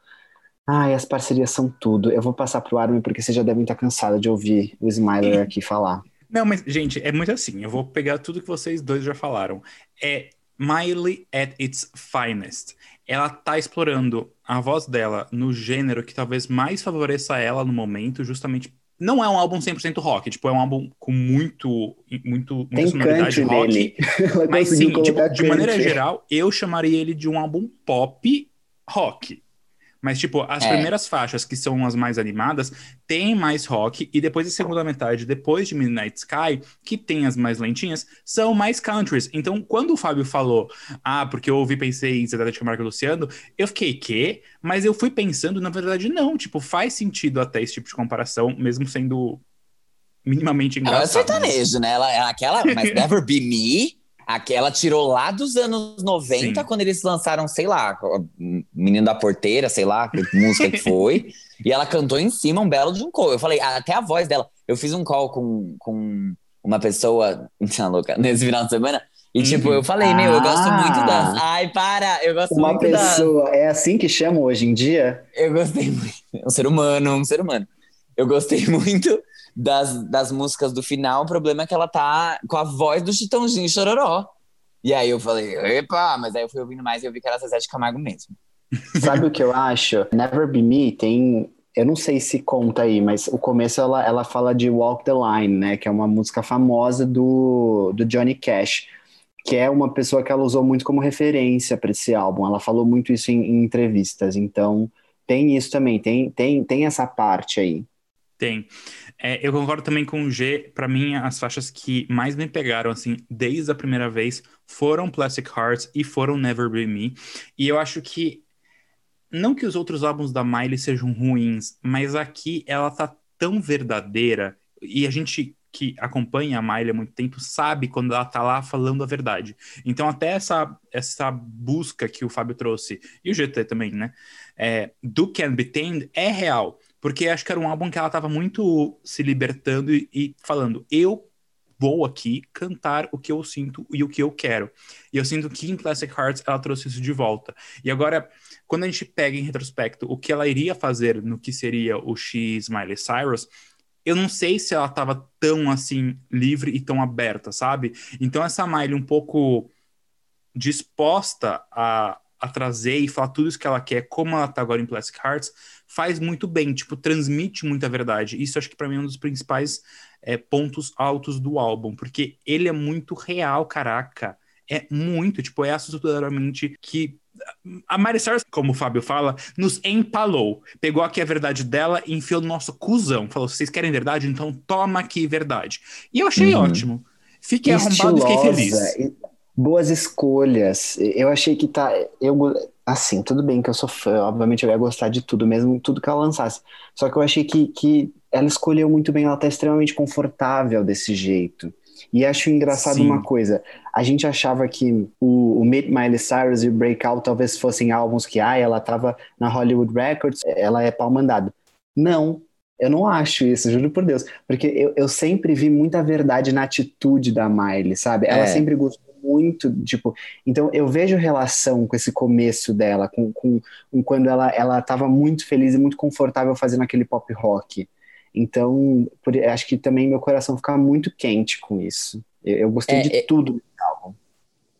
Ai, as parcerias são tudo. Eu vou passar pro Armin porque vocês já devem estar cansados de ouvir o Smiler aqui falar. Não, mas, gente, é muito assim. Eu vou pegar tudo que vocês dois já falaram. É Miley at its finest. ela tá explorando a voz dela no gênero que talvez mais favoreça ela no momento, justamente não é um álbum 100% rock, tipo, é um álbum com muito, muito muita Tem sonoridade rock. nele. Mas sim, tipo, de maneira geral, eu chamaria ele de um álbum pop rock. Mas, tipo, as É. primeiras faixas, que são as mais animadas, tem mais rock, e depois a segunda metade, depois de Midnight Sky, que tem as mais lentinhas, são mais countries. Então, quando o Fábio falou, ah, porque eu ouvi pensei em Cidade de Camargo e Luciano, eu fiquei, quê? Mas eu fui pensando, na verdade, não. Tipo, faz sentido até esse tipo de comparação, mesmo sendo minimamente Ela é engraçado. sertanejo, né? Ela, ela- aquela, mas Never Be Me, aquela tirou lá dos anos 90, Sim. quando eles lançaram, sei lá, Menino da Porteira, sei lá, que música que foi. e ela cantou em cima um belo de um call. Eu falei, até a voz dela. Eu fiz um call com, com uma pessoa, tá louca, nesse final de semana. E, tipo, Uhum. eu falei, meu, eu gosto Ah. muito das. Ai, para! Eu gosto Uma muito das. pessoa, é assim que chamam hoje em dia? Eu gostei muito. Um ser humano, um ser humano. Eu gostei muito das, das músicas do final. O problema é que ela tá com a voz do Chitãozinho Chororó. E aí eu falei, epa, mas aí eu fui ouvindo mais e eu vi que era Zezé de Camargo mesmo. Sabe o que eu acho? Never Be Me tem. Eu não sei se conta aí, mas o começo ela, ela fala de Walk the Line, né? Que é uma música famosa do, do Johnny Cash, que é uma pessoa que ela usou muito como referência para esse álbum. Ela falou muito isso em, em entrevistas. Então tem isso também, tem, tem, tem essa parte aí. Tem. É, eu concordo também com o G. Pra mim, as faixas que mais me pegaram, assim, desde a primeira vez, foram Plastic Hearts e foram Never Be Me. E eu acho que, não que os outros álbuns da Miley sejam ruins, mas aqui ela tá tão verdadeira, e a gente que acompanha a Miley há muito tempo sabe quando ela tá lá falando a verdade. Então, até essa, essa busca que o Fábio trouxe, e o GT também, né, é, do Can Be Tamed é real. Porque acho que era um álbum que ela tava muito se libertando e, e falando, eu vou aqui cantar o que eu sinto e o que eu quero. E eu sinto que em Plastic Hearts ela trouxe isso de volta. E agora, quando a gente pega em retrospecto o que ela iria fazer no que seria o X Miley Cyrus, eu não sei se ela tava tão assim livre e tão aberta, sabe? Então essa Miley um pouco disposta a, a trazer e falar tudo isso que ela quer, como ela tá agora em Plastic Hearts, faz muito bem, tipo, transmite muita verdade. Isso acho que para mim é um dos principais é, pontos altos do álbum, porque ele é muito real, caraca. É muito, tipo, é assustadoramente que a Mary Cyrus, como o Fábio fala, nos empalou. Pegou aqui a verdade dela e enfiou no nosso cuzão. Falou: vocês querem verdade? Então toma aqui verdade. E eu achei Uhum. ótimo. Fiquei arrombado e fiquei feliz. Boas escolhas. Eu achei que tá. Eu, assim, tudo bem que eu sou fã, obviamente eu ia gostar de tudo, mesmo tudo que ela lançasse. Só que eu achei que, que ela escolheu muito bem, ela tá extremamente confortável desse jeito. E acho engraçado Sim. uma coisa, a gente achava que o, o Meet Miley Cyrus e o Breakout talvez fossem álbuns que, ah, ela tava na Hollywood Records, ela é pau mandado. Não, eu não acho isso, juro por Deus. Porque eu, eu sempre vi muita verdade na atitude da Miley, sabe? Ela É. sempre gostou muito, tipo... Então, eu vejo relação com esse começo dela, com, com, com quando ela, ela tava muito feliz e muito confortável fazendo aquele pop rock. Então, por- acho que também meu coração fica muito quente com isso. Eu, eu gostei É, de é- tudo.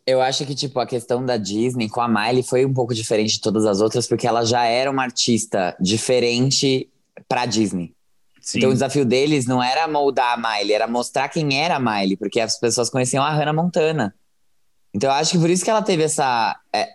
Eu acho que, tipo, a questão da Disney com a Miley foi um pouco diferente de todas as outras, porque ela já era uma artista diferente pra Disney. Sim. Então o desafio deles não era moldar a Miley, era mostrar quem era a Miley, porque as pessoas conheciam a Hannah Montana. Então eu acho que por isso que ela teve essa. é,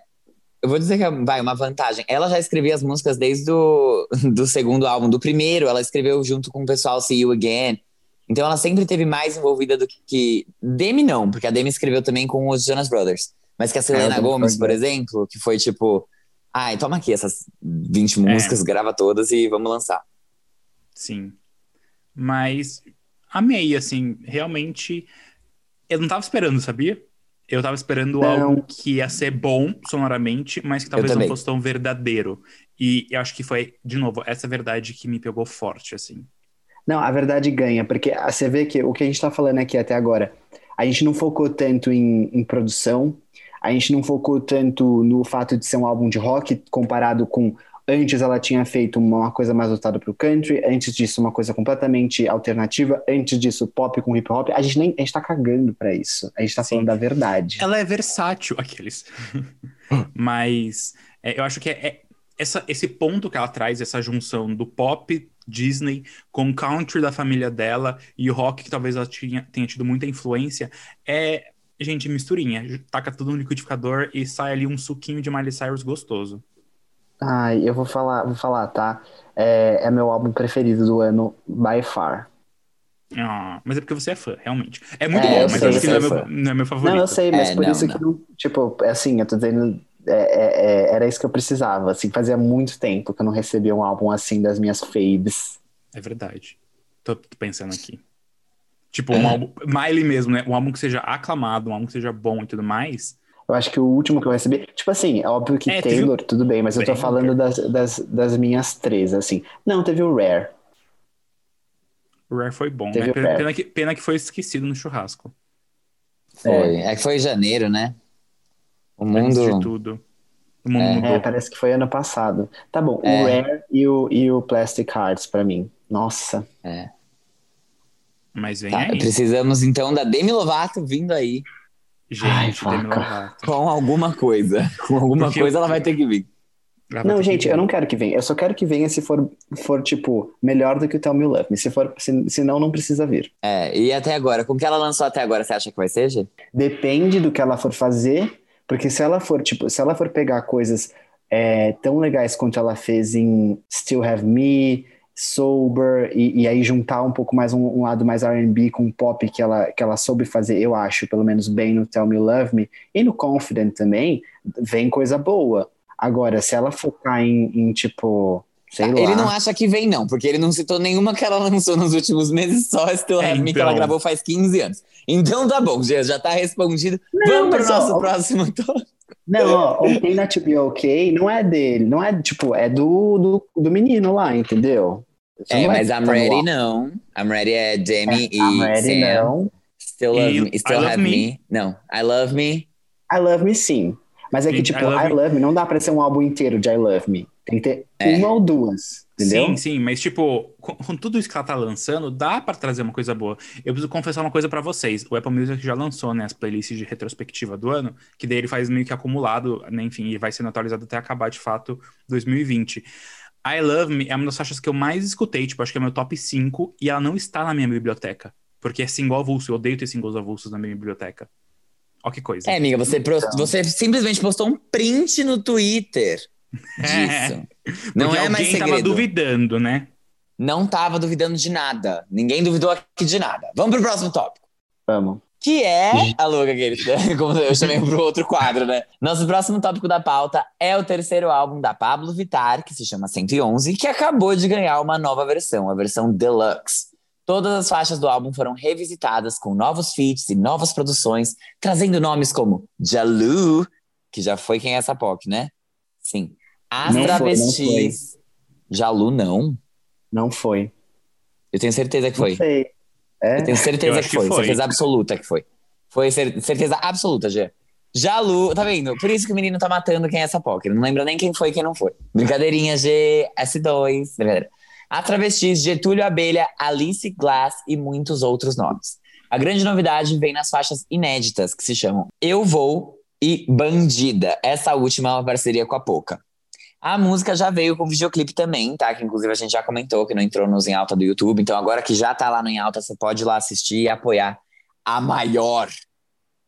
eu vou dizer que é, vai, uma vantagem. Ela já escrevia as músicas desde o do segundo álbum. Do primeiro, ela escreveu junto com o pessoal See You Again. Então ela sempre teve mais envolvida do que, que. Demi não, porque a Demi escreveu também com os Jonas Brothers. Mas que a Selena eu Gomez, concordo. por exemplo, que foi tipo. Ai, toma aqui essas 20 músicas, grava todas e vamos lançar. Sim. Mas amei, assim, realmente. Eu não tava esperando, sabia? Eu tava esperando Não. algo que ia ser bom sonoramente, mas que talvez não fosse tão verdadeiro. E eu acho que foi, de novo, essa verdade que me pegou forte, assim. Não, a verdade ganha, porque ah, você vê que o que a gente tá falando aqui até agora, a gente não focou tanto em, em produção, a gente não focou tanto no fato de ser um álbum de rock comparado com antes ela tinha feito uma coisa mais voltada pro country, antes disso uma coisa completamente alternativa, antes disso pop com hip hop. A gente nem a gente tá cagando pra isso. A gente tá Sim. falando da verdade. Ela é versátil, aqueles. mas É, eu acho que é, é essa, esse ponto que ela traz, essa junção do pop Disney com o country da família dela e o rock que talvez ela tinha, tenha tido muita influência, é, gente, misturinha. Taca tudo no liquidificador e sai ali um suquinho de Miley Cyrus gostoso. Ai, eu vou falar, vou falar, tá? É, é meu álbum preferido do ano, by far. Ah, mas é porque você é fã, realmente. É muito É, bom, eu mas sei, acho que eu não é, sou meu, não é meu favorito. Não, eu sei, mas É, por não, isso não. que não. Tipo, é assim, eu tô dizendo. é, é, é, era isso que eu precisava. Assim, fazia muito tempo que eu não recebia um álbum assim das minhas faves. É verdade. Tô, tô pensando aqui. Tipo, um álbum. Miley mesmo, né? Um álbum que seja aclamado, um álbum que seja bom e tudo mais. Eu acho que o último que eu recebi. Tipo assim, é óbvio que É, teve Taylor, tudo bem, mas eu tô falando das, das, das minhas três, assim. Não, teve o Rare. O Rare foi bom, Teve né? Pena, pena que, pena que foi esquecido no churrasco. Foi. É que foi em janeiro, né? O Antes de mundo. tudo. O mundo É. mudou. É, parece que foi ano passado. Tá bom, o É. Rare e o, e o Plastic Hearts pra mim. Nossa. É. Mas vem Tá, aí. precisamos então da Demi Lovato vindo aí Gente, Ai. Lovato. com alguma coisa. Com alguma Porque coisa eu- ela vai ter que vir. Não, gente, eu não quero que venha. Eu só quero que venha se for, for tipo, melhor do que o Tell Me Love Me. Se for, se, se não, não precisa vir. É, e até agora, com o que ela lançou até agora, você acha que vai ser, Gê? Depende do que ela for fazer, porque se ela for, tipo, se ela for pegar coisas é, tão legais quanto ela fez em Still Have Me, Sober, e, e aí juntar um pouco mais um, um lado mais R&B com pop que ela, que ela soube fazer, eu acho, pelo menos bem no Tell Me Love Me, e no Confident também, vem coisa boa. Agora, se ela focar em, em, tipo, sei lá... Ele não acha que vem, não, porque ele não citou nenhuma que ela lançou nos últimos meses, só Still É, Have Me, que ela então. gravou faz 15 anos. Então tá bom, Gê, já tá respondido. Não, Vamos pro nosso ó, próximo tópico. Não, ó, OK Not To Be OK não é dele, não é, tipo, é do, do, do menino lá, entendeu? Isso É, mas I'm Ready não. I'm Ready é Demi e I'm Ready Sam. não. Still Love E Me. Still I Have Me. me. Não, I Love Me. I Love Me sim. Mas é que, tipo, I Love I Me- Love Me não dá pra ser um álbum inteiro de I Love Me. Tem que ter É. uma ou duas, entendeu? Sim, sim, mas tipo, com, com tudo isso que ela tá lançando, dá pra trazer uma coisa boa. Eu preciso confessar uma coisa pra vocês. O Apple Music já lançou, né, as playlists de retrospectiva do ano, que daí ele faz meio que acumulado, né, enfim, e vai sendo atualizado até acabar de fato 2020. I Love Me é uma das faixas que eu mais escutei, tipo, acho que é meu top 5, e ela não está na minha biblioteca. Porque é single avulso, eu odeio ter singles avulsos na minha biblioteca. Ó que coisa. É, amiga, você, Então. você simplesmente postou um print no Twitter disso. Não Porque é mais alguém tava segredo. duvidando, né? Não tava duvidando de nada. Ninguém duvidou aqui de nada. Vamos pro próximo tópico. Vamos. Que é a louca aquele, como eu chamei pro outro quadro, né? Nosso próximo tópico da pauta é o terceiro álbum da Pablo Vittar, que se chama 111, que acabou de ganhar uma nova versão, a versão Deluxe. Todas as faixas do álbum foram revisitadas com novos feats e novas produções, trazendo nomes como Jalu, que já foi quem é essa POC, né? Sim. As Não foi, não Travestis. Jalu, não. Não foi. Eu tenho certeza que Não foi. sei. É? Eu tenho Eu certeza acho que que foi, foi. certeza absoluta que foi. Foi cer- certeza absoluta, Gê. Jalu, tá vendo? Por isso que o menino tá matando quem é essa POC. Ele não lembra nem quem foi e quem não foi. Brincadeirinha, G, S2, brincadeira. A Travestis, Getúlio Abelha, Alice Glass e muitos outros nomes. A grande novidade vem nas faixas inéditas, que se chamam Eu Vou e Bandida. Essa última é uma parceria com a Poca. A música já veio com videoclipe também, tá? Que inclusive a gente já comentou que não entrou nos em alta do YouTube. Então agora que já tá lá no em alta, você pode ir lá assistir e apoiar a maior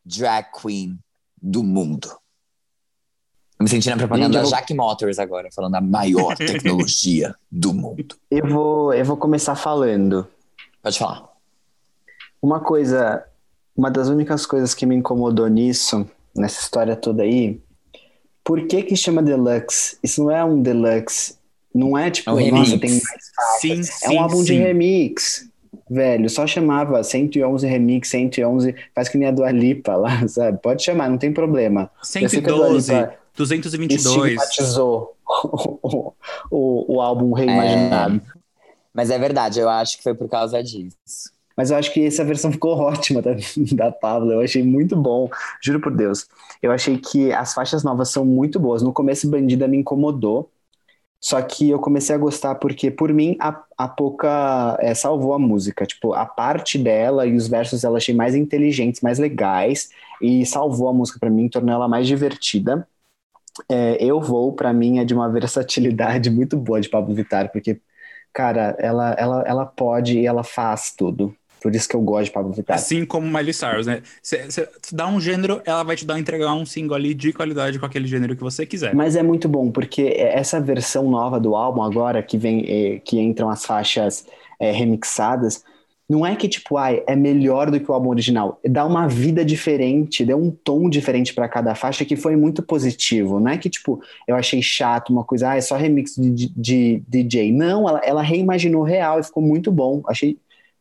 drag queen do mundo. Eu me senti na propaganda da eu vou- Jack Motors agora, falando a maior tecnologia do mundo. Eu vou, eu vou começar falando. Pode falar. Uma coisa, uma das únicas coisas que me incomodou nisso, nessa história toda aí, por que que chama Deluxe? Isso não é um Deluxe. Não é tipo, É um nossa, remix. tem mais Sim, É sim, um álbum de sim. remix. Velho, só chamava 111 remix, 111, faz que nem a Dua Lipa lá, sabe? Pode chamar, não tem problema. Eu sei que a Dua 112, Lipa 222. estigmatizou o, o, o álbum reimaginado. Mas é verdade, eu acho que foi por causa disso. Mas eu acho que essa versão ficou ótima da, da Pablo. Eu achei muito bom, juro por Deus. Eu achei que as faixas novas são muito boas. No começo, Bandida me incomodou. Só que eu comecei a gostar porque, por mim, a, a Poca é, salvou a música. Tipo, a parte dela e os versos ela achei mais inteligentes, mais legais. E salvou a música pra mim, tornou ela mais divertida. É, eu vou, para mim, é de uma versatilidade muito boa de Pablo Vittar, porque, cara, ela, ela, ela pode e ela faz tudo. Por isso que eu gosto de Pablo Vittar. Assim como Miley Cyrus, né? Você dá um gênero, ela vai te dar entregar um single ali de qualidade com aquele gênero que você quiser. Mas é muito bom, porque essa versão nova do álbum agora, que vem, é, que entram as faixas é, remixadas, não é que, tipo, ai, é melhor do que o álbum original. Dá uma vida diferente, deu um tom diferente para cada faixa que foi muito positivo. Não é que, tipo, eu achei chato uma coisa, ah, é só remix de, de, de DJ. Não, ela, ela reimaginou real e ficou muito bom. Achei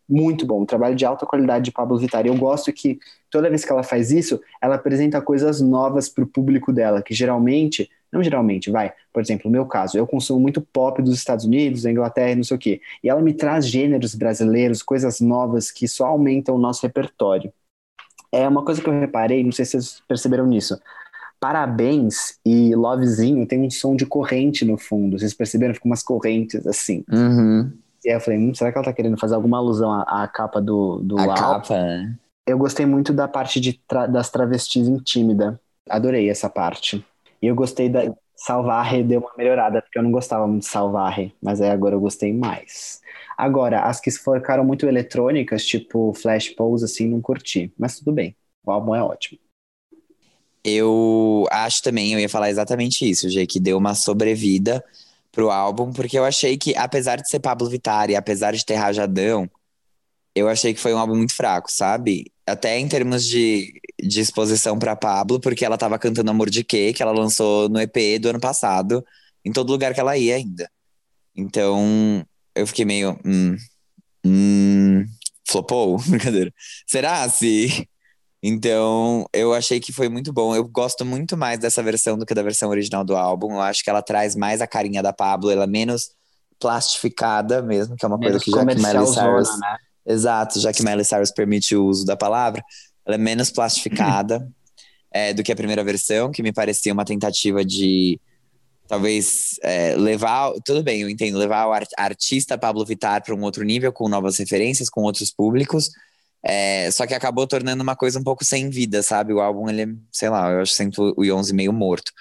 muito bom, um trabalho de alta qualidade de Pablo Vittar. Eu gosto que toda vez que ela faz isso, ela apresenta coisas novas para o público dela, que geralmente, não geralmente, vai, por exemplo, no meu caso, eu consumo muito pop dos Estados Unidos, da Inglaterra, não sei o quê, e ela me traz gêneros brasileiros, coisas novas que só aumentam o nosso repertório. É uma coisa que eu reparei, não sei se vocês perceberam nisso. Parabéns e Lovezinho tem um som de corrente no fundo. Vocês perceberam? Ficam umas correntes assim. Uhum. E aí eu falei, hum, será que ela tá querendo fazer alguma alusão à, à capa do, do A capa, né? Eu gostei muito da parte de tra- das travestis em tímida. Adorei essa parte. E eu gostei da Salvarre deu uma melhorada, porque eu não gostava muito de Salvarre, mas aí agora eu gostei mais. Agora, as que ficaram muito eletrônicas, tipo Flash Pose, assim, não curti. Mas tudo bem. O álbum é ótimo. Eu acho também, eu ia falar exatamente isso, Gê, que deu uma sobrevida pro álbum, porque eu achei que, apesar de ser Pablo Vittar e apesar de ter Rajadão, eu achei que foi um álbum muito fraco, sabe? Até em termos de, de exposição pra Pablo, porque ela tava cantando Amor de Quê, que ela lançou no EP do ano passado, em todo lugar que ela ia ainda. Então, eu fiquei meio. Hum, hum, flopou? Brincadeira. Será se. Então, eu achei que foi muito bom. Eu gosto muito mais dessa versão do que da versão original do álbum. Eu acho que ela traz mais a carinha da Pablo, ela é menos plastificada mesmo, que é uma coisa Menos que já que Miley Cyrus. né? Exato, já que Miley Cyrus permite o uso da palavra, ela é menos plastificada é, do que a primeira versão, que me parecia uma tentativa de talvez é, levar. Tudo bem, eu entendo, levar o ar- artista Pablo Vittar para um outro nível, com novas referências, com outros públicos. É, só que acabou tornando uma coisa um pouco sem vida, sabe? O álbum, ele é, sei lá, eu acho que sinto o Yonze meio morto.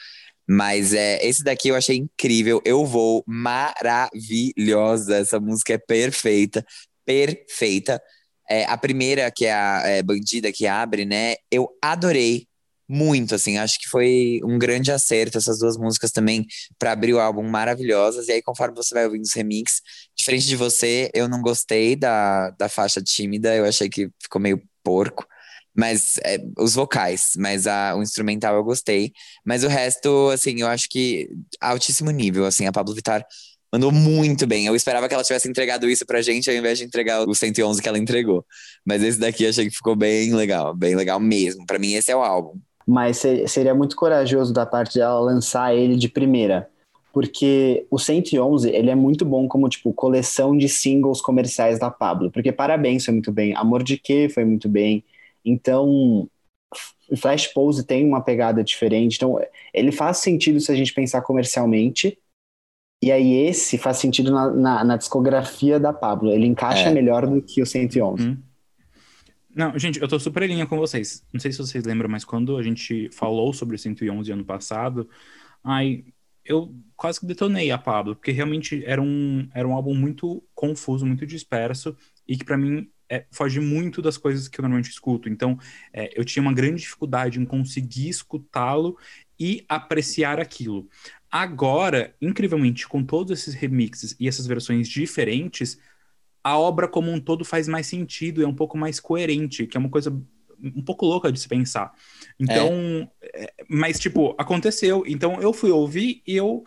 Mas é, esse daqui eu achei incrível. Eu vou maravilhosa. Essa música é perfeita, perfeita. É, a primeira, que é a é, Bandida que abre, né? Eu adorei muito, assim. Acho que foi um grande acerto essas duas músicas também para abrir o álbum maravilhosas. E aí, conforme você vai ouvindo os remix, diferente de você, eu não gostei da, da faixa tímida. Eu achei que ficou meio porco. Mas é, os vocais, mas a, o instrumental eu gostei. Mas o resto, assim, eu acho que altíssimo nível, assim, a Pablo Vittar mandou muito bem. Eu esperava que ela tivesse entregado isso pra gente ao invés de entregar o 111 que ela entregou. Mas esse daqui eu achei que ficou bem legal, bem legal mesmo. Pra mim esse é o álbum. Mas se- seria muito corajoso da parte dela lançar ele de primeira. Porque o 111, ele é muito bom como, tipo, coleção de singles comerciais da Pablo. Porque Parabéns foi muito bem, Amor de Quê foi muito bem. Então, Flash Pose tem uma pegada diferente. Então, ele faz sentido se a gente pensar comercialmente. E aí esse faz sentido na, na, na discografia da Pablo. Ele encaixa É. melhor do que o 111. Hum. Não, gente, eu tô super em linha com vocês. Não sei se vocês lembram, mas quando a gente falou sobre o 111 ano passado, ai, eu quase que detonei a Pablo, porque realmente era um, era um álbum muito confuso, muito disperso, e que pra mim é, foge muito das coisas que eu normalmente escuto. Então, é, eu tinha uma grande dificuldade em conseguir escutá-lo e apreciar aquilo. Agora, incrivelmente, com todos esses remixes e essas versões diferentes, a obra como um todo faz mais sentido, é um pouco mais coerente, que é uma coisa um pouco louca de se pensar. Então, é, mas tipo, aconteceu. Então eu fui ouvir e eu,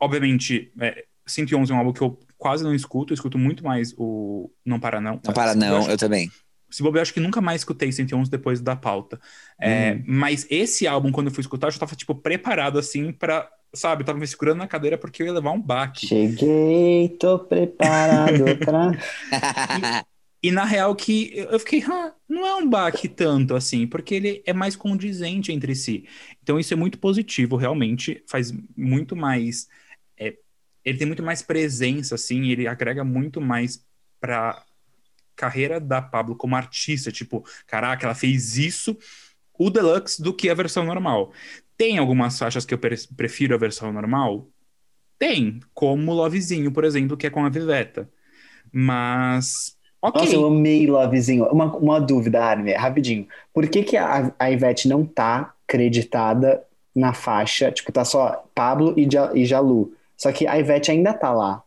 obviamente, é, 111 é um álbum que eu quase não escuto, eu escuto muito mais o Não Para Não. Não para Eu não, acho- eu também. se bobear, eu acho que nunca mais escutei 111 depois da pauta. É, Uhum. Mas esse álbum, quando eu fui escutar, eu já tava, tipo, preparado, assim, pra... Sabe, eu tava me segurando na cadeira porque eu ia levar um baque. Cheguei, tô preparado pra. E na real que eu fiquei, "Ah, não é um baque tanto assim, porque ele é mais condizente entre si. Então isso é muito positivo, realmente, faz muito mais. é, ele tem muito mais presença, assim, ele agrega muito mais pra carreira da Pablo como artista. Tipo, caraca, ela fez isso, o deluxe, do que a versão normal. Tem algumas faixas que eu pre- prefiro a versão normal? Tem, como Lovezinho, por exemplo, que é com a Viveta. Mas, ok. Nossa, eu amei Lovezinho. Uma, uma dúvida, Armin, rapidinho. Por que, que a, a Ivete não tá creditada na faixa? Tipo, tá só Pablo e, Ja- e Jalu. Só que a Ivete ainda tá lá.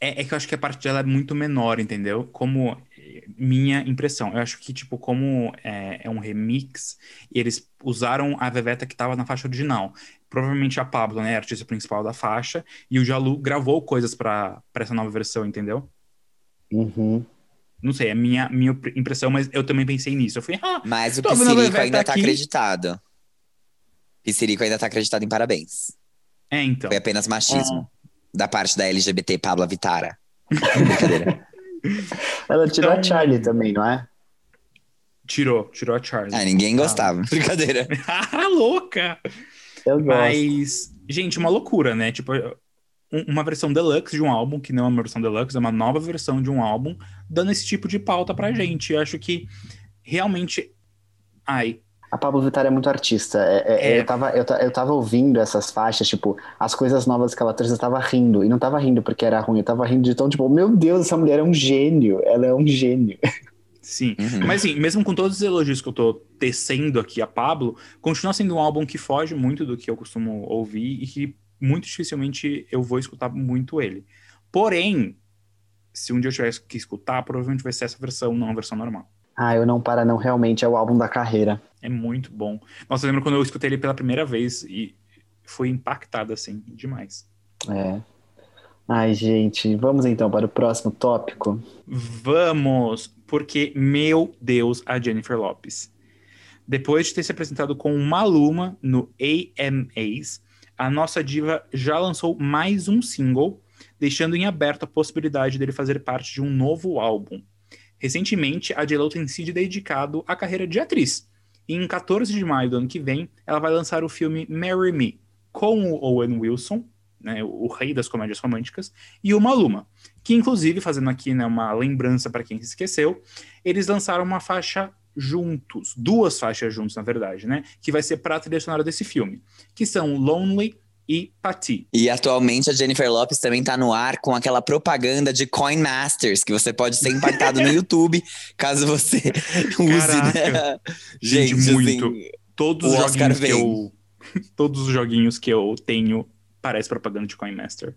É, é que eu acho que a parte dela é muito menor, entendeu? Como eh, minha impressão. Eu acho que, tipo, como é, é um remix, eles usaram a Veveta que tava na faixa original. Provavelmente a Pablo, né, a artista principal da faixa, e o Jalu gravou coisas pra essa nova versão, entendeu? Uhum. Não sei, é minha, minha impressão, mas eu também pensei nisso. Eu falei, ah, Mas o Veveta ainda tá aqui. acreditado. Piscirico ainda tá acreditado em parabéns. é, então. Foi apenas machismo. Da parte da LGBT Pablo Vitara. Brincadeira. Ela tirou Então- a Charlie também, não é? Tirou, tirou a Charlie. Ah, ninguém gostava. Brincadeira. Ah, louca! Eu gosto. Mas, gente, uma loucura, né? Tipo, uma versão deluxe de um álbum, que não é uma versão deluxe, é uma nova versão de um álbum, dando esse tipo de pauta pra gente. Eu acho que realmente. Ai, A Pablo Vittar é muito artista. É- é- É. Eu, tava, eu, eu tava ouvindo essas faixas, tipo, as coisas novas que ela trouxe, eu tava rindo. E não tava rindo porque era ruim, eu tava rindo de tão, tipo, meu Deus, essa mulher é um gênio. Ela é um gênio. sim. Uhum. Mas assim, mesmo com todos os elogios que eu tô tecendo aqui a Pablo, continua sendo um álbum que foge muito do que eu costumo ouvir e que muito dificilmente eu vou escutar muito ele. Porém, se um dia eu tiver que escutar, provavelmente vai ser essa versão, não a versão normal. Ah, eu não para não, realmente é o álbum da carreira. É muito bom. Nossa, eu lembro quando eu escutei ele pela primeira vez e foi impactado, assim, demais. É. Ai, gente, vamos então para o próximo tópico. Vamos, porque, meu Deus, a Jennifer Lopes. Depois de ter se apresentado com Maluma no AMAs, a nossa diva já lançou mais um single, deixando em aberto a possibilidade dele fazer parte de um novo álbum. Recentemente, a J.Lo tem sido dedicado à carreira de atriz. E em 14 de maio do ano que vem, ela vai lançar o filme Marry Me, com o Owen Wilson, né, o rei das comédias românticas, e o Maluma, que inclusive, fazendo aqui né, uma lembrança para quem se esqueceu, eles lançaram uma faixa juntos, duas faixas juntos, na verdade, né, que vai ser para a trilha sonora desse filme, que são Lonely e Patti. E atualmente a Jennifer Lopes também tá no ar com aquela propaganda de Coin Masters, que você pode ser impactado no YouTube, caso você use, né? Gente, Gente, muito. assim, Todos os joguinhos que eu todos os joguinhos que eu tenho parece propaganda de Coin Master.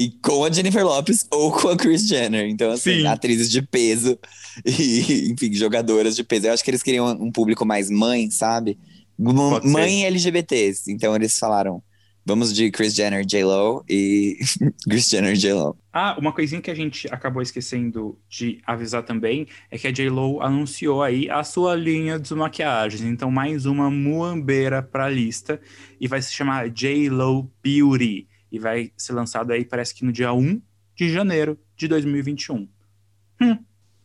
E com a Jennifer Lopes ou com a Kris Jenner. Então, assim, Sim. atrizes de peso e, enfim, jogadoras de peso. Eu acho que eles queriam um público mais mãe, sabe? M-. Mãe LGBTs. Então, eles falaram, vamos de Kris Jenner, J-Lo e Kris Jenner, J-Lo. Ah, uma coisinha que a gente acabou esquecendo de avisar também é que a J.Lo anunciou aí a sua linha de maquiagens. Então, mais uma muambeira pra lista. E vai se chamar J.Lo Beauty. E vai ser lançado aí, parece que no dia 1 de janeiro de 2021. Hum,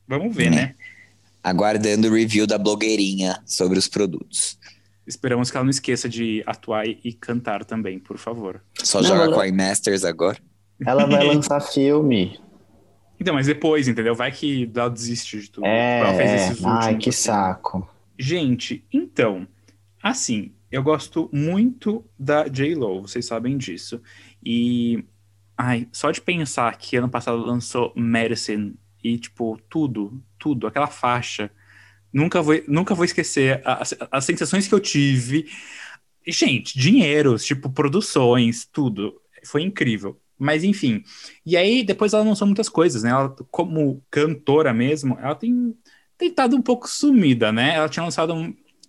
vamos ver, É. né? Aguardando o review da blogueirinha sobre os produtos. Esperamos que ela não esqueça de atuar e cantar também, por favor. Só Não, joga ela- Coin Masters agora. Ela vai lançar filme. Então, mas depois, entendeu? Vai que ela desiste de tudo. É, ela fez esses ai, últimos, que assim. saco. Gente, então, assim, eu gosto muito da J-Lo, vocês sabem disso. E, ai, só de pensar que ano passado lançou Medicine e, tipo, tudo, tudo, aquela faixa. Nunca vou, nunca vou esquecer as, as sensações que eu tive. Gente, dinheiros, tipo, produções, tudo. Foi incrível. Mas, enfim. E aí, depois ela lançou muitas coisas, né? Ela, como cantora mesmo, ela tem estado um pouco sumida, né? Ela tinha lançado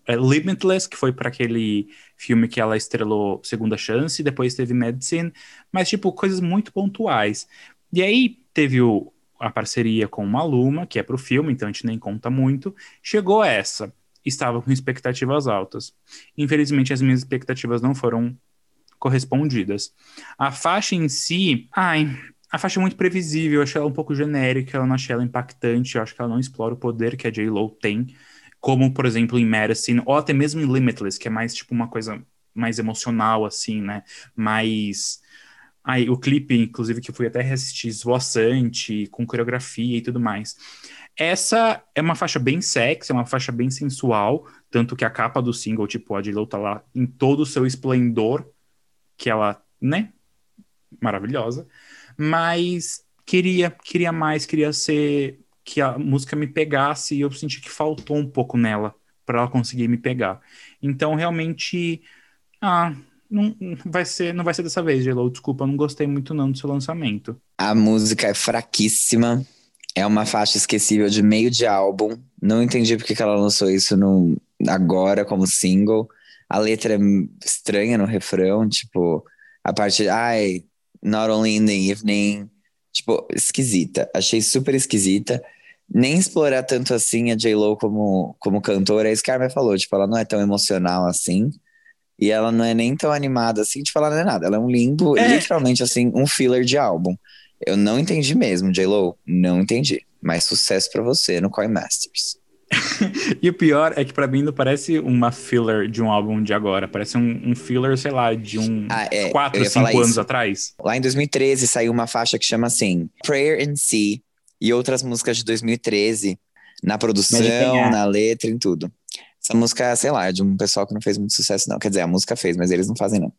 é, Limitless, que foi para aquele filme que ela estrelou Segunda Chance, depois teve Medicine, mas tipo coisas muito pontuais. E aí teve o- a parceria com o Maluma, que é pro filme, então a gente nem conta muito. Chegou essa, estava com expectativas altas. Infelizmente as minhas expectativas não foram correspondidas. A faixa em si, ai, a faixa é muito previsível, eu achei ela um pouco genérica, eu não achei ela impactante, eu acho que ela não explora o poder que a J-Lo tem, como, por exemplo, em Medicine, ou até mesmo em Limitless, que é mais, tipo, uma coisa mais emocional, assim, né? Mais... Aí, o clipe, inclusive, que eu fui até reassistir, esvoaçante, com coreografia e tudo mais. Essa é uma faixa bem sexy, é uma faixa bem sensual, Tanto que a capa do single, tipo, a J-Lo tá lá em todo o seu esplendor, que ela, né? Maravilhosa. Mas queria, queria mais, queria ser que a música me pegasse e eu senti que faltou um pouco nela para ela conseguir me pegar. Então, realmente, ah, não vai ser, não vai ser dessa vez, J-Lo. Desculpa, não gostei muito não do seu lançamento. A música é fraquíssima. É uma faixa esquecível de meio de álbum. Não entendi porque que ela lançou isso no, agora como single. A letra é estranha no refrão, tipo, a parte, ai, not only in the evening, tipo, esquisita. Achei super esquisita. Nem explorar tanto assim a J-Lo como, como cantora, é isso que a Armin falou, tipo, ela não é tão emocional assim. E ela não é nem tão animada assim, tipo, ela não é nada. Ela é um limbo, É. literalmente assim, um filler de álbum. Eu não entendi mesmo, J-Lo. Não entendi. Mas sucesso pra você no Coin Masters. E o pior é que pra mim não parece uma filler de um álbum de agora. Parece um, um filler, sei lá, de um Ah, é, 4, eu ia 5 falar anos isso. atrás. Lá em 2013 saiu uma faixa que chama assim Prayer in Sea e outras músicas de 2013 na produção, é? na letra, em tudo. Essa música, sei lá, é de um pessoal que não fez muito sucesso, não. Quer dizer, a música fez, mas eles não fazem, não.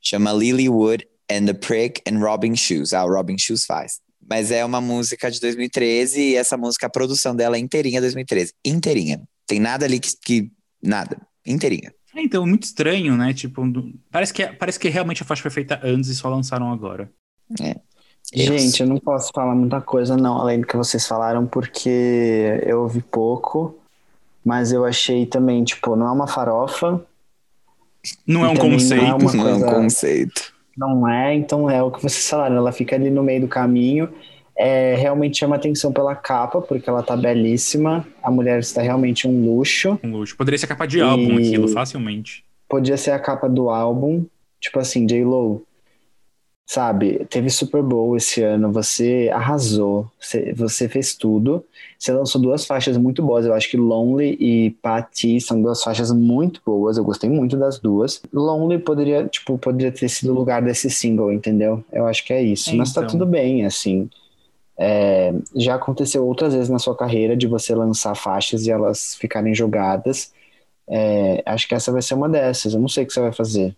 Chama Lilywood and the Prick and Robin Shoes. Ah, o Robin Shoes faz. Mas é uma música de 2013 e essa música, a produção dela é inteirinha 2013. Inteirinha. Tem nada ali que. que nada. Inteirinha. É, então, muito estranho, né? Tipo, parece que, parece que realmente a faixa foi feita antes e só lançaram agora. Gente, eu não posso falar muita coisa, não, além do que vocês falaram, porque eu ouvi pouco, mas eu achei também, tipo, não é uma farofa, Não é um também não é conceito. uma não é um coisa- conceito. não é, então é o que vocês falaram, ela fica ali no meio do caminho, é, realmente chama atenção pela capa, porque ela tá belíssima, a mulher está realmente um luxo, Um luxo. Poderia ser capa de álbum E- aquilo, facilmente. podia ser a capa do álbum, tipo assim, J-Lo, sabe, teve Super Bowl esse ano, você arrasou, você, você fez tudo, você lançou duas faixas muito boas, eu acho que Lonely e Patty são duas faixas muito boas, eu gostei muito das duas. Lonely poderia, tipo, poderia ter sido o lugar desse single, entendeu? Eu acho que é isso, mas tá então. tudo bem, assim. É, já aconteceu outras vezes na sua carreira de você lançar faixas e elas ficarem jogadas. É, acho que essa vai ser uma dessas. Eu não sei o que você vai fazer.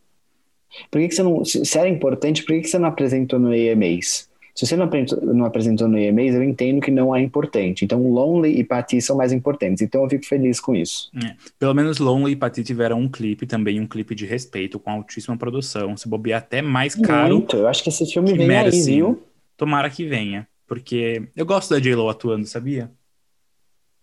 Por que, que você não. Se, era importante, por que, que você não apresentou no EMAs? Se você não apresentou, não apresentou no EMAs, eu entendo que não é importante. Então, Lonely e Patty são mais importantes. Então, eu fico feliz com isso. Pelo menos Lonely e Patty tiveram um clipe também, um clipe de respeito, com altíssima produção. Se bobear até mais caro, Muito. Eu acho que esse filme que vem aí, viu? tomara que venha. Porque eu gosto da J-Lo atuando, sabia?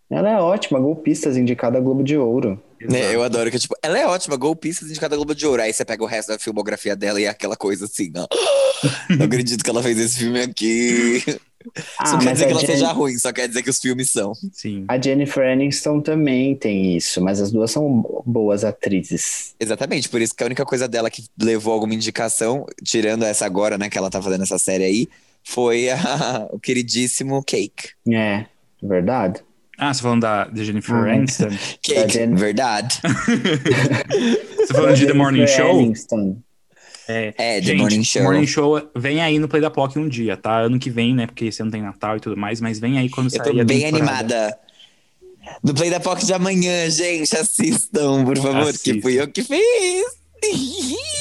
Ela é ótima, golpistas indicada a Globo de Ouro. Né, eu adoro que, tipo, ela é ótima, golpista indicada Globo de Ouro. Aí você pega o resto da filmografia dela e é aquela coisa assim, ó. Não acredito que ela fez esse filme aqui. Ah, Isso não quer dizer que ela Jen- seja ruim, só quer dizer que os filmes são. Sim. a Jennifer Aniston também tem isso, mas as duas são boas atrizes. Exatamente, por isso que a única coisa dela que levou alguma indicação, tirando essa agora, né, que ela tá fazendo essa série aí, foi a- o queridíssimo Cake. É, verdade. Ah, você falando da, da Jennifer Ah, Aniston? Cake, Jen- verdade. Você falando de The Morning Show? Aniston. É, É, The Gente, Morning Show. Morning Show vem aí no Play da POC um dia, tá? Ano que vem, né? Porque esse ano tem Natal e tudo mais, mas vem aí quando Eu sair tô a bem animada. Do Play da Pocket de amanhã, gente, assistam, por favor, Assistam. que fui eu que fiz.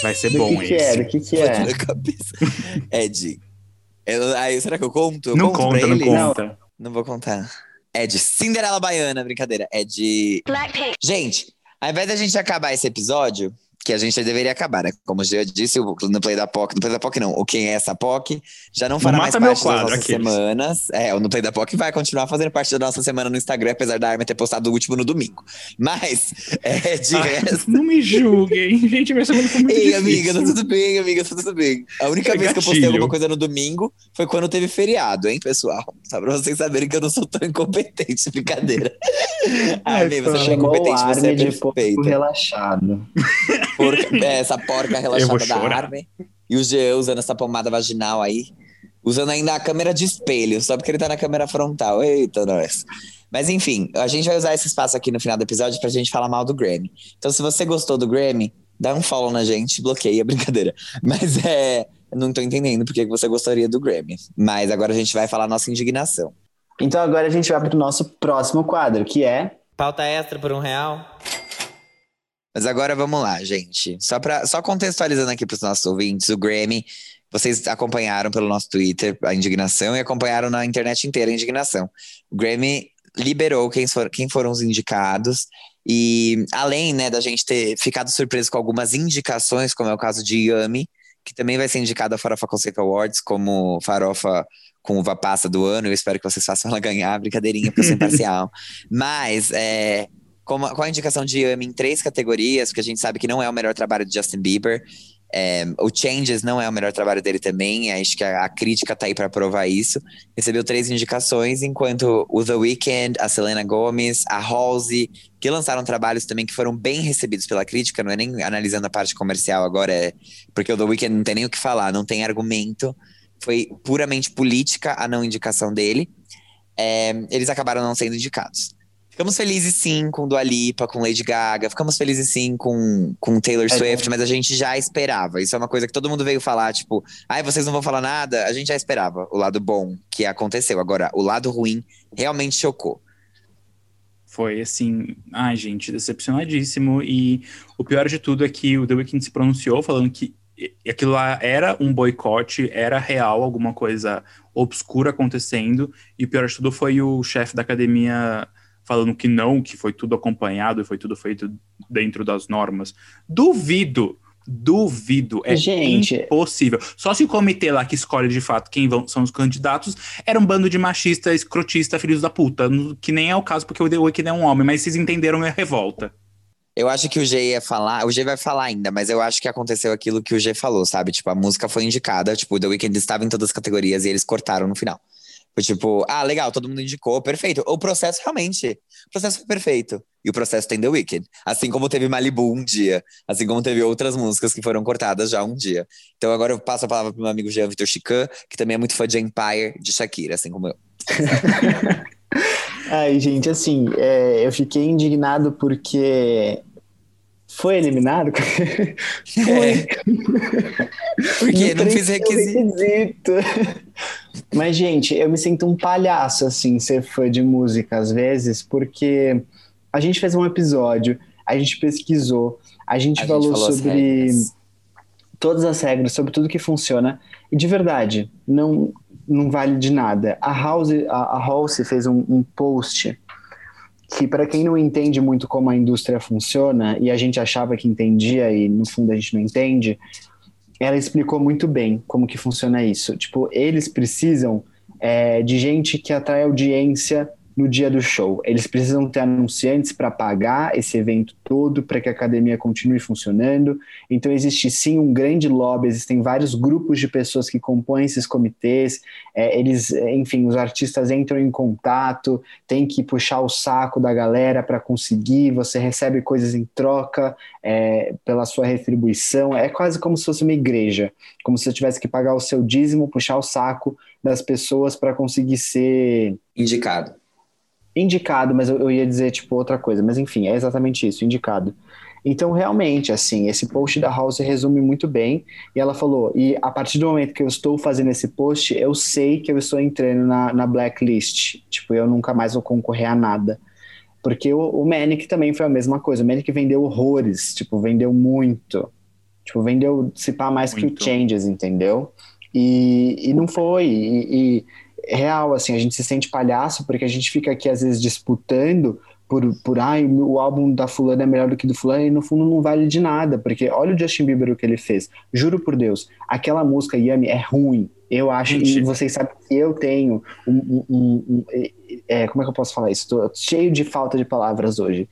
Vai ser bom que, que esse. é? Que, que é? Ed. Eu, aí, será que eu conto? Eu Não conto conta, pra não ele? conta. Não vou contar. É de Cinderela Baiana, brincadeira. É de. Gente, ao invés da gente acabar esse episódio, que a gente já deveria acabar, né? Como eu já disse, o- no Play da POC, no Play da POC não, o Quem é essa POC já não fará Não mais parte quadro, das nossas aqueles. semanas. É, o No Play da POC vai continuar fazendo parte da nossa semana no Instagram, apesar da Armin ter postado o último no domingo. Mas, é, de Ah, resto. não me julguem. Gente, minha semana foi muito Ei, difícil. amiga, tá tudo bem, amiga, tá tudo bem. A única É vez que eu postei gatilho. alguma coisa no domingo foi quando teve feriado, hein, pessoal? Só pra vocês saberem que eu não sou tão incompetente, brincadeira. Ai, Armin, você não é incompetente, você é perfeita. relaxado. Porca- é, essa porca relaxada da. Armin. E o Jean usando essa pomada vaginal aí. Usando ainda a câmera de espelho, só porque ele tá na câmera frontal. Eita, nós. Mas enfim, a gente vai usar esse espaço aqui no final do episódio pra gente falar mal do Grammy. Então, se você gostou do Grammy, dá um follow na gente, bloqueia, brincadeira. Mas é. Não tô entendendo porque que você gostaria do Grammy. Mas agora a gente vai falar nossa indignação. Então agora a gente vai para o nosso próximo quadro, que é Pauta extra por um real. Mas agora vamos lá, gente. Só, pra, só contextualizando aqui para os nossos ouvintes, o Grammy, vocês acompanharam pelo nosso Twitter a indignação e acompanharam na internet inteira a indignação. O Grammy liberou quem, for, quem foram os indicados. E além né, da gente ter ficado surpreso com algumas indicações, como é o caso de Yami, que também vai ser indicada a Farofa Conceito Awards como farofa com uva passa do ano. Eu espero que vocês façam ela ganhar, brincadeirinha, porque eu sou imparcial. Mas é, com, a, com a indicação de Yami em três categorias, porque a gente sabe que não é o melhor trabalho de Justin Bieber. É, o Changes não é o melhor trabalho dele também, acho que a, a crítica tá aí para provar isso. Recebeu três indicações, enquanto o The Weeknd, a Selena Gomez, a Halsey, que lançaram trabalhos também que foram bem recebidos pela crítica, não é nem analisando a parte comercial agora, é porque o The Weeknd não tem nem o que falar, não tem argumento, foi puramente política a não indicação dele. É, eles acabaram não sendo indicados. Ficamos felizes sim com Dua Lipa, com Lady Gaga, ficamos felizes sim com, com Taylor é Swift, mas a gente já esperava. Isso é uma coisa que todo mundo veio falar, tipo, ai, vocês não vão falar nada? A gente já esperava o lado bom que aconteceu. Agora, o lado ruim realmente chocou. Foi assim, ai, gente, decepcionadíssimo. E o pior de tudo é que o The Weeknd se pronunciou falando que aquilo lá era um boicote, era real, alguma coisa obscura acontecendo. E o pior de tudo foi o chefe da academia falando que não, que foi tudo acompanhado e foi tudo feito dentro das normas. Duvido, duvido, é Gente. impossível. Só se o comitê lá que escolhe de fato quem vão, são os candidatos era um bando de machista, escrotista, filhos da puta, que nem é o caso porque o The Weeknd é um homem, mas vocês entenderam a revolta. Eu acho que o G ia falar, o G vai falar ainda, mas eu acho que aconteceu aquilo que o G falou, sabe? Tipo, a música foi indicada, tipo, o The Weeknd estava em todas as categorias e eles cortaram no final. Foi tipo, ah, legal, todo mundo indicou, perfeito. O processo realmente, o processo foi perfeito. E o processo tem The Weeknd. Assim como teve Malibu um dia. Assim como teve outras músicas que foram cortadas já um dia. Então agora eu passo a palavra pro meu amigo Jean Vitor Chican, que também é muito fã de Empire, de Shakira, assim como eu. Ai, gente, assim, é, eu fiquei indignado porque foi eliminado? Foi. É. Por quê? Não fiz requisito. requisito. Mas, gente, eu me sinto um palhaço, assim, ser fã de música às vezes, porque a gente fez um episódio, a gente pesquisou, a gente, a falou, gente falou sobre todas as regras, sobre tudo que funciona, e de verdade, não, não vale de nada. A House, a, a House fez um, um post que para quem não entende muito como a indústria funciona e a gente achava que entendia e no fundo a gente não entende, ela explicou muito bem como que funciona isso. Tipo, eles precisam é, de gente que atrai audiência no dia do show. Eles precisam ter anunciantes para pagar esse evento todo, para que a academia continue funcionando. Então, existe sim um grande lobby, existem vários grupos de pessoas que compõem esses comitês. É, eles, enfim, os artistas entram em contato, tem que puxar o saco da galera para conseguir. Você recebe coisas em troca é, pela sua retribuição. É quase como se fosse uma igreja, como se você tivesse que pagar o seu dízimo, puxar o saco das pessoas para conseguir ser indicado indicado, mas eu, eu, ia dizer tipo outra coisa, mas enfim, é exatamente isso, indicado. Então, realmente, assim, esse post da House resume muito bem. E ela falou: e a partir do momento que eu estou fazendo esse post, eu sei que eu estou entrando na, na blacklist. Tipo, eu nunca mais vou concorrer a nada. Porque o, o Manic também foi a mesma coisa. O Manic vendeu horrores, tipo, vendeu muito. Tipo, vendeu, se pá, mais muito. que o Changes, entendeu? E, e não foi. E, e real, assim, a gente se sente palhaço porque a gente fica aqui às vezes disputando por, por ai, o álbum da fulana é melhor do que do fulano, e no fundo não vale de nada, porque olha o Justin Bieber o que ele fez. Juro por Deus, aquela música Yami é ruim. Eu acho, Gente. e vocês sabem que eu tenho um, um, um, um é, como é que eu posso falar isso? Tô cheio de falta de palavras hoje.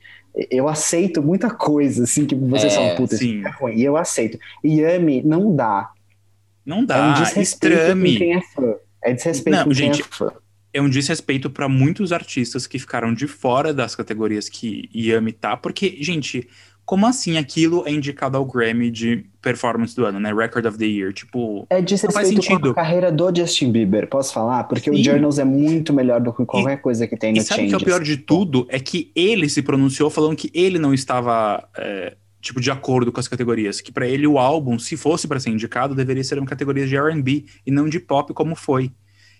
Eu aceito muita coisa, assim, que vocês é, falam, puta, sim. é ruim. E eu aceito. Yami não dá. Não dá. É um com quem é fã. É desrespeito Não, gente, é um desrespeito para muitos artistas que ficaram de fora das categorias que Yami tá, porque, gente, como assim aquilo é indicado ao Grammy de performance do ano, né? Record of the Year, tipo, é desrespeito com a carreira do Justin Bieber, posso falar? Porque Sim. o Journals é muito melhor do que qualquer e, coisa que tem no E sabe o que é o pior de tudo? É que ele se pronunciou falando que ele não estava... É, tipo, de acordo com as categorias. Que para ele o álbum, se fosse para ser indicado, deveria ser uma categoria de R&B e não de pop como foi.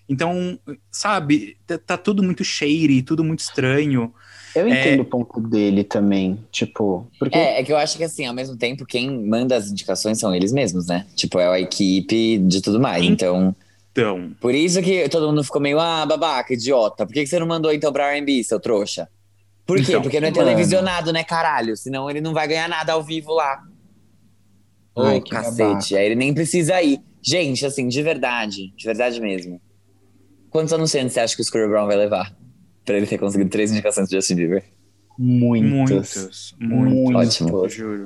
Então, sabe, tá, tá tudo muito shady, tudo muito estranho. Eu entendo é... o ponto dele também, tipo, porque... É, é que eu acho que assim, ao mesmo tempo, quem manda as indicações são eles mesmos, né? Tipo, é a equipe de tudo mais, então... Então... Por isso que todo mundo ficou meio, ah, babaca, idiota, por que, que você não mandou então pra R&B, seu trouxa? Por quê? Então, Porque não é televisionado, né, caralho? Senão ele não vai ganhar nada ao vivo lá. Ô, oh, cacete. Aí ele nem precisa ir. Gente, assim, de verdade, de verdade mesmo. Quantos anunciantes você acha que o Scooter Brown vai levar? Pra ele ter conseguido três indicações de Justin Bieber? Muitos. Muitos. Muitos. Ótimo. Juro.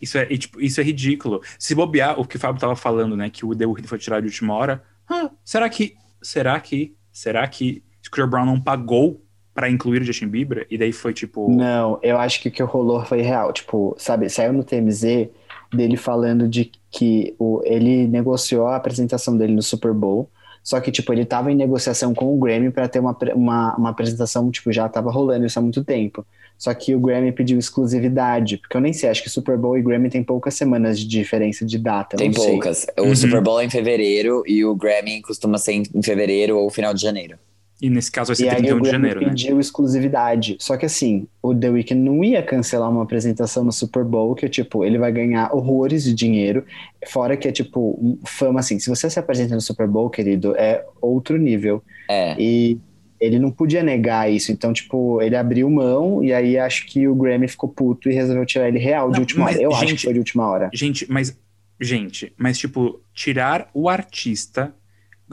Isso é, tipo, isso é ridículo. Se bobear, o que o Fábio tava falando, né? Que o The Weeknd foi tirado de última hora. Ah, será que. Será que. Será que Scooter Brown não pagou para incluir o Justin Bieber? E daí foi tipo. Não, eu acho que o que rolou foi real. Tipo, sabe, saiu no TMZ dele falando de que o, ele negociou a apresentação dele no Super Bowl só que, tipo, ele tava em negociação com o Grammy para ter uma, uma, uma apresentação, tipo, já tava rolando isso há muito tempo. Só que o Grammy pediu exclusividade, porque eu nem sei, acho que Super Bowl e Grammy tem poucas semanas de diferença de data. Tem poucas. Sei. O uhum. Super Bowl é em fevereiro e o Grammy costuma ser em fevereiro ou final de janeiro. E nesse caso vai ser e 31 de janeiro, né? pediu exclusividade. Só que assim, o The Weeknd não ia cancelar uma apresentação no Super Bowl, que tipo, ele vai ganhar horrores de dinheiro, fora que é tipo, fama assim, se você se apresenta no Super Bowl, querido, é outro nível. É. E ele não podia negar isso, então tipo, ele abriu mão e aí acho que o Grammy ficou puto e resolveu tirar ele real não, de última hora. Eu gente, acho que foi de última hora. Gente, mas gente, mas tipo, tirar o artista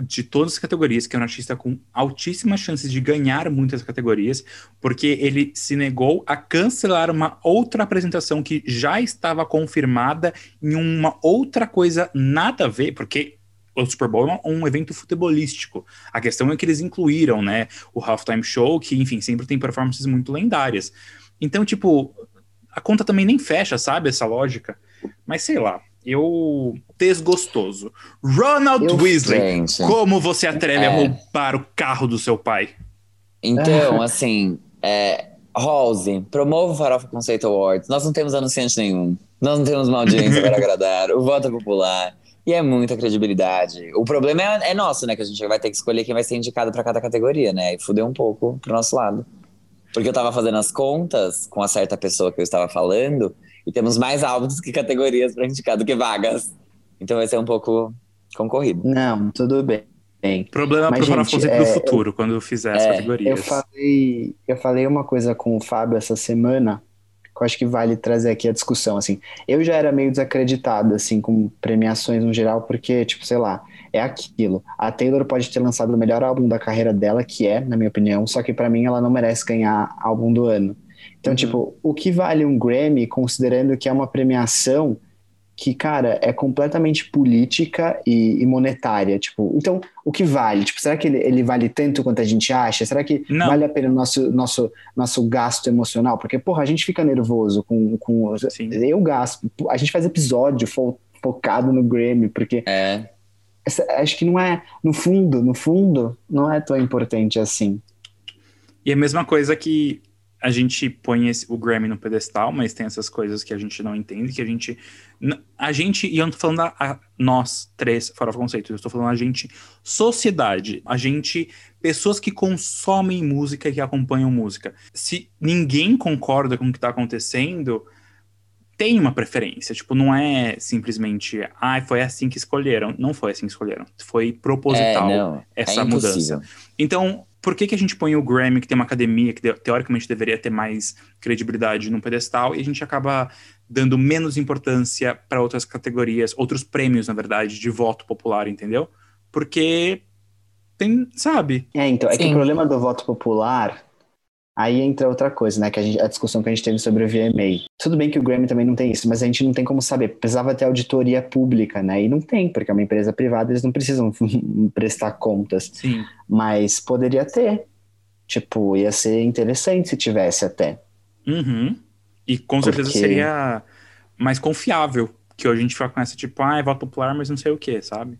de todas as categorias, que é um artista com altíssimas chances de ganhar muitas categorias, porque ele se negou a cancelar uma outra apresentação que já estava confirmada em uma outra coisa nada a ver, porque o Super Bowl é um evento futebolístico. A questão é que eles incluíram, né, o Halftime Show, que, enfim, sempre tem performances muito lendárias. Então, tipo, a conta também nem fecha, sabe, essa lógica. Mas sei lá, eu desgostoso. Ronald eu, Weasley, gente, como você atreve é... a roubar o carro do seu pai? Então, assim, é, Rose, promova o Farofa Conceito Awards. Nós não temos anunciante nenhum. Nós não temos uma audiência para agradar. O voto é popular. E é muita credibilidade. O problema é, é, nosso, né? Que a gente vai ter que escolher quem vai ser indicado para cada categoria, né? E fudeu um pouco pro nosso lado. Porque eu tava fazendo as contas com a certa pessoa que eu estava falando, e temos mais álbuns que categorias para indicar do que vagas. Então vai ser um pouco concorrido. Não, tudo bem. Problema para o gente, é, do futuro, eu, quando fizer as é, categorias. Eu falei, eu falei uma coisa com o Fábio essa semana, que eu acho que vale trazer aqui a discussão, assim. Eu já era meio desacreditado, assim, com premiações no geral, porque, tipo, sei lá, é aquilo. A Taylor pode ter lançado o melhor álbum da carreira dela, que é, na minha opinião, só que para mim ela não merece ganhar álbum do ano. Então, uhum. tipo, o que vale um Grammy, considerando que é uma premiação que, cara, é completamente política e, e, monetária, tipo, então, o que vale? Tipo, será que ele, ele vale tanto quanto a gente acha? Será que Não. vale a pena o nosso, nosso, nosso gasto emocional? Porque, porra, a gente fica nervoso com, com Sim. eu gasto, a gente faz episódio fo, focado no Grammy, porque é. essa, acho que não é, no fundo, no fundo, não é tão importante assim. E a mesma coisa que a gente põe esse, o Grammy no pedestal, mas tem essas coisas que a gente não entende, que a gente. A gente, e eu não tô falando a, a nós três, fora o conceito, eu estou falando a gente, sociedade, a gente, pessoas que consomem música e que acompanham música. Se ninguém concorda com o que está acontecendo, tem uma preferência. Tipo, não é simplesmente, ah, foi assim que escolheram. Não foi assim que escolheram. Foi proposital é, essa é mudança. Então, por que, que a gente põe o Grammy, que tem uma academia que teoricamente deveria ter mais credibilidade no pedestal, e a gente acaba dando menos importância para outras categorias, outros prêmios, na verdade, de voto popular, entendeu? Porque tem, sabe? É, então, é Sim. que o problema do voto popular Aí entra outra coisa, né? Que a, gente, a, discussão que a gente teve sobre o VMA. Tudo bem que o Grammy também não tem isso, mas a gente não tem como saber. Precisava ter auditoria pública, né? E não tem, porque é uma empresa privada, eles não precisam prestar contas. Sim. Mas poderia ter. Tipo, ia ser interessante se tivesse até. Uhum. E com porque... certeza seria mais confiável que hoje a gente fica com essa, tipo, ah, é voto popular, mas não sei o que, sabe?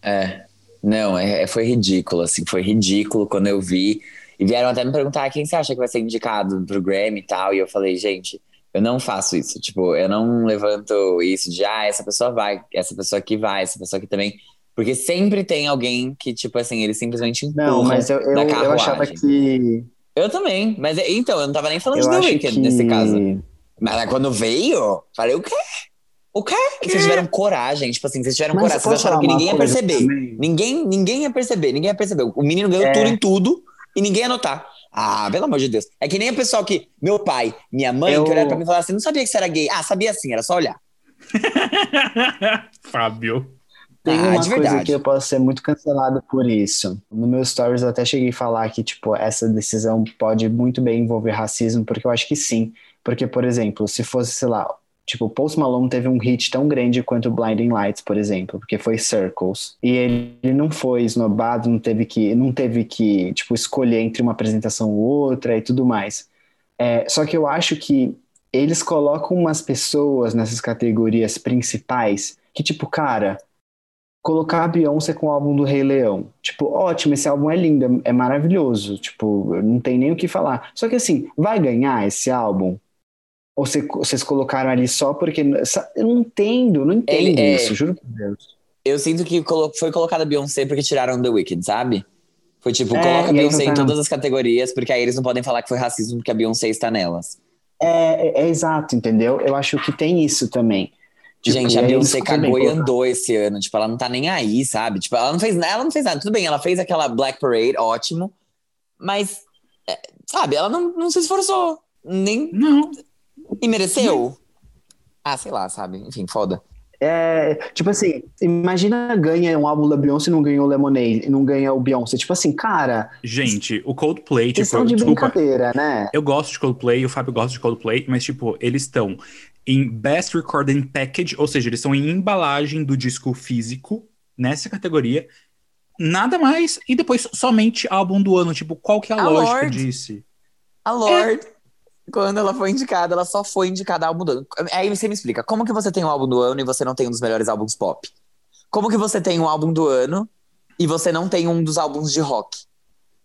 É. Não, é, é, foi ridículo, assim, foi ridículo quando eu vi e vieram até me perguntar quem você acha que vai ser indicado pro Grammy e tal. E eu falei, gente, eu não faço isso. Tipo, eu não levanto isso de, ah, essa pessoa vai, essa pessoa aqui vai, essa pessoa aqui também. Porque sempre tem alguém que, tipo assim, ele simplesmente empurra Não, mas eu, eu, eu achava que. Eu também, mas é- então, eu não tava nem falando Eu de The Weeknd que. nesse caso. Mas aí quando veio, falei, o quê? O quê? E vocês tiveram coragem, tipo assim, vocês tiveram Mas coragem, vocês acharam que ninguém ia perceber. também? Ninguém, ninguém ia perceber, ninguém ia perceber. O menino ganhou É. tudo em tudo e ninguém ia notar. Ah, pelo amor de Deus. É que nem o pessoal que, meu pai, minha mãe, Eu- que olharam pra mim e falaram assim, não sabia que você era gay. Ah, sabia sim, era só olhar. Fábio. Tem Ah, uma de coisa verdade. que eu posso ser muito cancelado por isso. No meu stories eu até cheguei a falar que, tipo, essa decisão pode muito bem envolver racismo, porque eu acho que sim. Porque, por exemplo, se fosse, sei lá, tipo, Post Malone teve um hit tão grande quanto Blinding Lights, por exemplo, porque foi Circles. E ele, não foi esnobado, não teve que, não teve que, tipo, escolher entre uma apresentação ou outra e tudo mais. É, só que eu acho que eles colocam umas pessoas nessas categorias principais que, tipo, cara, colocar a Beyoncé com o álbum do Rei Leão. Tipo, ótimo, esse álbum é lindo, é maravilhoso. Tipo, não tem nem o que falar. Só que assim, vai ganhar esse álbum? Ou cê- vocês colocaram ali só porque. Eu não entendo, não entendo Ele é- isso, juro por Deus. Eu sinto que foi colocada a Beyoncé porque tiraram The Weeknd, sabe? Foi tipo, É, coloca a Beyoncé em todas as categorias, porque aí eles não podem falar que foi racismo porque a Beyoncé está nelas. É, é- é exato, entendeu? Eu acho que tem isso também. Tipo, Gente, a Beyoncé cagou e andou esse ano. Tipo, ela não tá nem aí, sabe? Tipo, ela não fez nada, ela não fez nada. Tudo bem, ela fez aquela Black Parade, ótimo. Mas, é, sabe, ela não, não se esforçou. Nem Não. E mereceu. Ah, sei lá, sabe? Enfim, foda. É, tipo assim, imagina ganha um álbum da Beyoncé e não ganhou o Lemonade, e não ganha o Beyoncé. Tipo assim, cara, Gente, o Coldplay, tipo, questão de desculpa, brincadeira, né? eu gosto de Coldplay, o Fábio gosta de Coldplay, mas, tipo, eles estão em Best Recording Package, ou seja, eles estão em embalagem do disco físico, nessa categoria. Nada mais, e depois somente álbum do ano. Tipo, qual que é a, A lógica disso? A Lorde, quando ela foi indicada, ela só foi indicada álbum do ano. Aí você me explica, como que você tem um álbum do ano e você não tem um dos melhores álbuns pop? Como que você tem um álbum do ano e você não tem um dos álbuns de rock?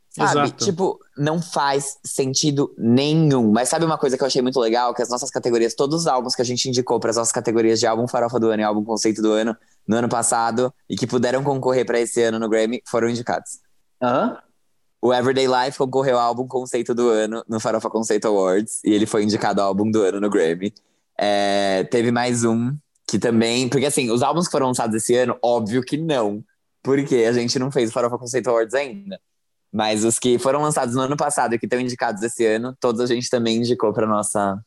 Sabe? Exato. Tipo, não faz sentido nenhum. Mas sabe uma coisa que eu achei muito legal? Que as nossas categorias, todos os álbuns que a gente indicou para as nossas categorias de álbum farofa do ano e álbum conceito do ano, no ano passado, e que puderam concorrer para esse ano no Grammy, foram indicados. Hã? O Everyday Life concorreu ao álbum conceito do ano no Farofa Conceito Awards e ele foi indicado ao álbum do ano no Grammy. É, teve mais um que também. Porque assim, os álbuns que foram lançados esse ano, óbvio que não. Porque a gente não fez o Farofa Conceito Awards ainda. Mas os que foram lançados no ano passado e que estão indicados esse ano, todos a gente também indicou para nossa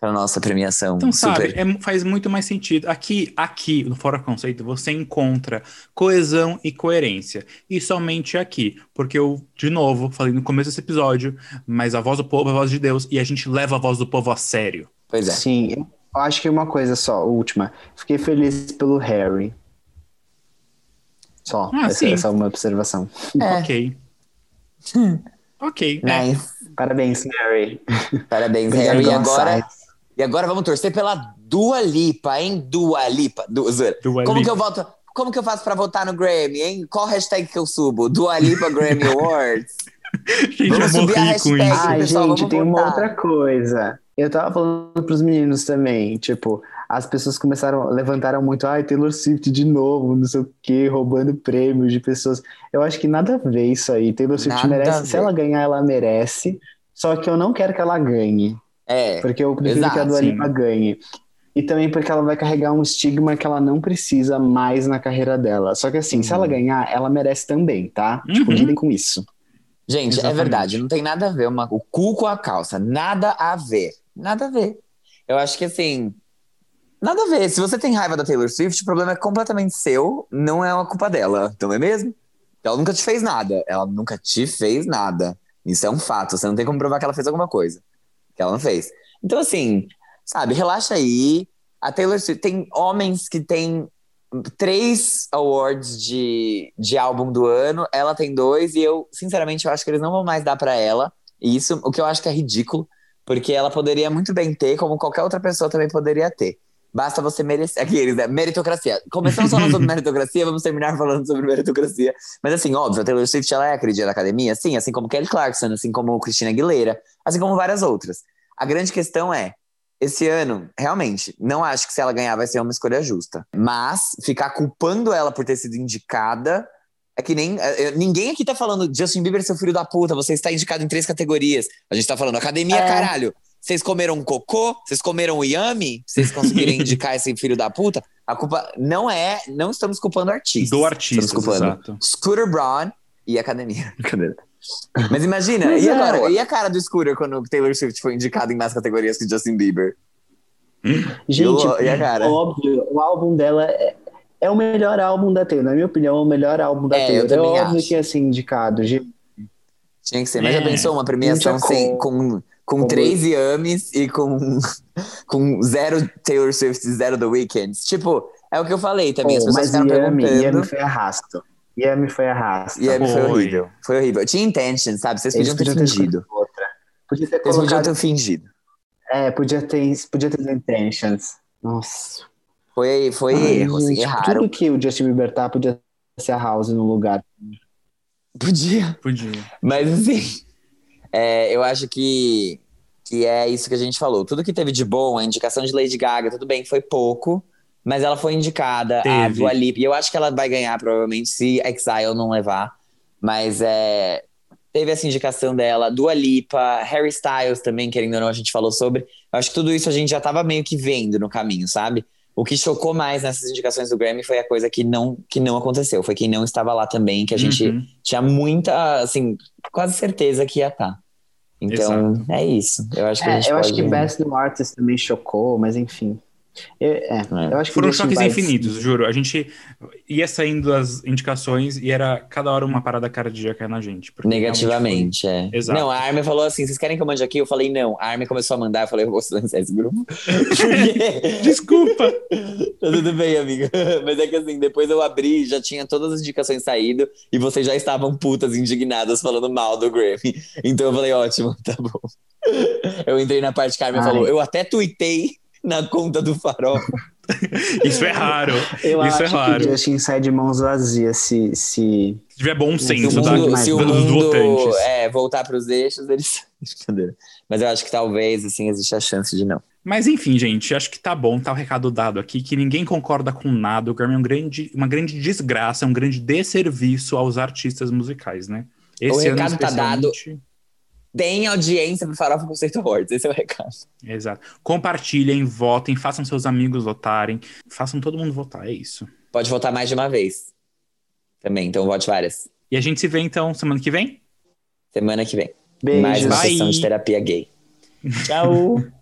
para nossa premiação. Então, Super. sabe, é- faz muito mais sentido. Aqui, aqui, no Fora Conceito, você encontra coesão e coerência. E somente aqui. Porque eu, de novo, falei no começo desse episódio, mas a voz do povo é a voz de Deus e a gente leva a voz do povo a sério. Pois é. Sim, eu acho que uma coisa só, última. Fiquei feliz pelo Harry. Só, Ah, essa, sim. essa é uma observação. É. Ok. ok. é. Nice. Parabéns, Harry. Parabéns, Harry. E agora. E agora vamos torcer pela Dua Lipa, hein? Dua Lipa. Du. Dua Como Lipa. que eu voto? Como que eu faço pra votar no Grammy, hein? Qual hashtag que eu subo? Dua Lipa Grammy Awards. Gente, Vamos eu subir a hashtag. isso. Ai, pessoal, gente, tem uma outra coisa. Eu tava falando pros meninos também, tipo, as pessoas começaram, levantaram muito, ai, Taylor Swift de novo, não sei o quê, roubando prêmios de pessoas. Eu acho que nada a ver isso aí. Taylor Swift Nada merece, se ela ganhar, ela merece. Só que eu não quero que ela ganhe, É. porque eu prefiro Exato, que a Dua. Lipa ganhe. E também porque ela vai carregar um estigma que ela não precisa mais na carreira dela. Só que assim, se ela Uhum. ganhar, ela merece também, tá? Tipo, Uhum. lidem com isso. Gente, é Exatamente. verdade. Não tem nada a ver uma, o cu com a calça. Nada a ver. Nada a ver. Eu acho que assim. Nada a ver. Se você tem raiva da Taylor Swift, o problema é completamente seu, não é uma culpa dela. Então é mesmo? Ela nunca te fez nada. Ela nunca te fez nada. Isso é um fato. Você não tem como provar que ela fez alguma coisa. Que ela não fez. Então, assim, sabe, relaxa aí. A Taylor Swift tem homens que têm três awards de, de álbum do ano, ela tem dois, e eu, sinceramente, eu acho que eles não vão mais dar pra ela. E isso, o que eu acho que é ridículo, porque ela poderia muito bem ter, como qualquer outra pessoa também poderia ter. Basta você merecer. Aqueles, né? Meritocracia. Começamos falando sobre meritocracia, vamos terminar falando sobre meritocracia. Mas assim, óbvio, a Taylor Swift ela é a queridinha da academia, sim, assim como Kelly Clarkson, assim como Christina Aguilera, assim como várias outras. A grande questão é, esse ano, realmente, não acho que se ela ganhar vai ser uma escolha justa. Mas ficar culpando ela por ter sido indicada é que nem. é, ninguém aqui tá falando Justin Bieber, seu filho da puta, você está indicado em três categorias. A gente tá falando academia, É. caralho. Vocês comeram cocô? Vocês comeram yami? Vocês conseguirem indicar esse filho da puta? A culpa não é. Não estamos culpando artistas. Do artista, Estamos culpando exato. Scooter Braun e academia. Brincadeira. Mas imagina, Mas e, é. agora, e a cara do Scooter quando o Taylor Swift foi indicado em mais categorias que Justin Bieber? Gente, Eu- e a cara? óbvio, o álbum dela é, é o melhor álbum da Taylor. Na minha opinião, é o melhor álbum da É, eu Taylor. É também óbvio acho. que ia ser indicado. gente. Tinha que ser. Mas É, já pensou uma premiação sem, com, com Como- três Yamis e com, com zero Taylor Swift e zero The Weeknd? Tipo, é o que eu falei também. As Pô, pessoas mas ficaram Yami, perguntando. Yami foi arrasto. Yami foi arrasto. Yami foi Foi. horrível. Foi horrível. Tinha intention, sabe? Vocês podiam ter fingido. outra. Podia ter Vocês podiam colocado... ter fingido. É, podia ter, podia ter intentions. Nossa. Foi, foi Ai, erro, assim, gente, erraram. Tudo que o Justin Bieber tá podia ser a House no lugar. Podia. Podia. Mas assim, é, eu acho que, que é isso que a gente falou. Tudo que teve de bom, a indicação de Lady Gaga, tudo bem, foi pouco, mas ela foi indicada, a Teve. Dua Lipa, e eu acho que ela vai ganhar provavelmente se Exile não levar, mas é, teve essa indicação dela, Dua Lipa, Harry Styles também, querendo ou não, a gente falou sobre. Eu acho que tudo isso a gente já tava meio que vendo no caminho, sabe? O que chocou mais nessas indicações do Grammy foi a coisa que não, que não aconteceu, foi quem não estava lá também, que a gente Uhum. tinha muita, assim, quase certeza que ia estar. Então, Exato. é isso. Eu acho que a É, gente eu pode... acho que Best New Artist também chocou, mas enfim. Eu, é, É. eu acho que Foram choques vai- infinitos, juro. A gente ia saindo as indicações e era cada hora uma parada cardíaca na gente. Negativamente, é. realmente Exato. Não, a Armin falou assim: vocês querem que eu mande aqui? Eu falei, não. A Armin começou a mandar, eu falei, eu vou silenciar esse grupo. Foi- Desculpa! Tá tudo bem, amiga. Mas é que assim, depois eu abri, já tinha todas as indicações saído e vocês já estavam putas, indignadas, falando mal do Grammy. Então eu falei, ótimo, tá bom. Eu entrei na parte que a Armin Ai. falou, eu até tuitei na conta do Farol. Isso é raro. Eu Isso acho é raro. que o Justin sai de mãos vazias se, se Se tiver bom Se o senso da, mundo, mais se o mundo votantes. é, voltar para os eixos, eles. Mas eu acho que talvez, assim, existe a chance de não. Mas enfim, gente, acho que tá bom, tá o recado dado aqui, que ninguém concorda com nada. O Grammy é um grande, uma grande desgraça, um grande desserviço aos artistas musicais, né? Esse ano, recado tá dado. Deem audiência pro Farofa Conceito Awards, esse é o recado. Exato. Compartilhem, votem, façam seus amigos votarem, façam todo mundo votar, é isso. Pode votar mais de uma vez. Também, então vote várias. E a gente se vê então semana que vem? Semana que vem. beijos. Mais uma Bye. sessão de terapia gay. Tchau!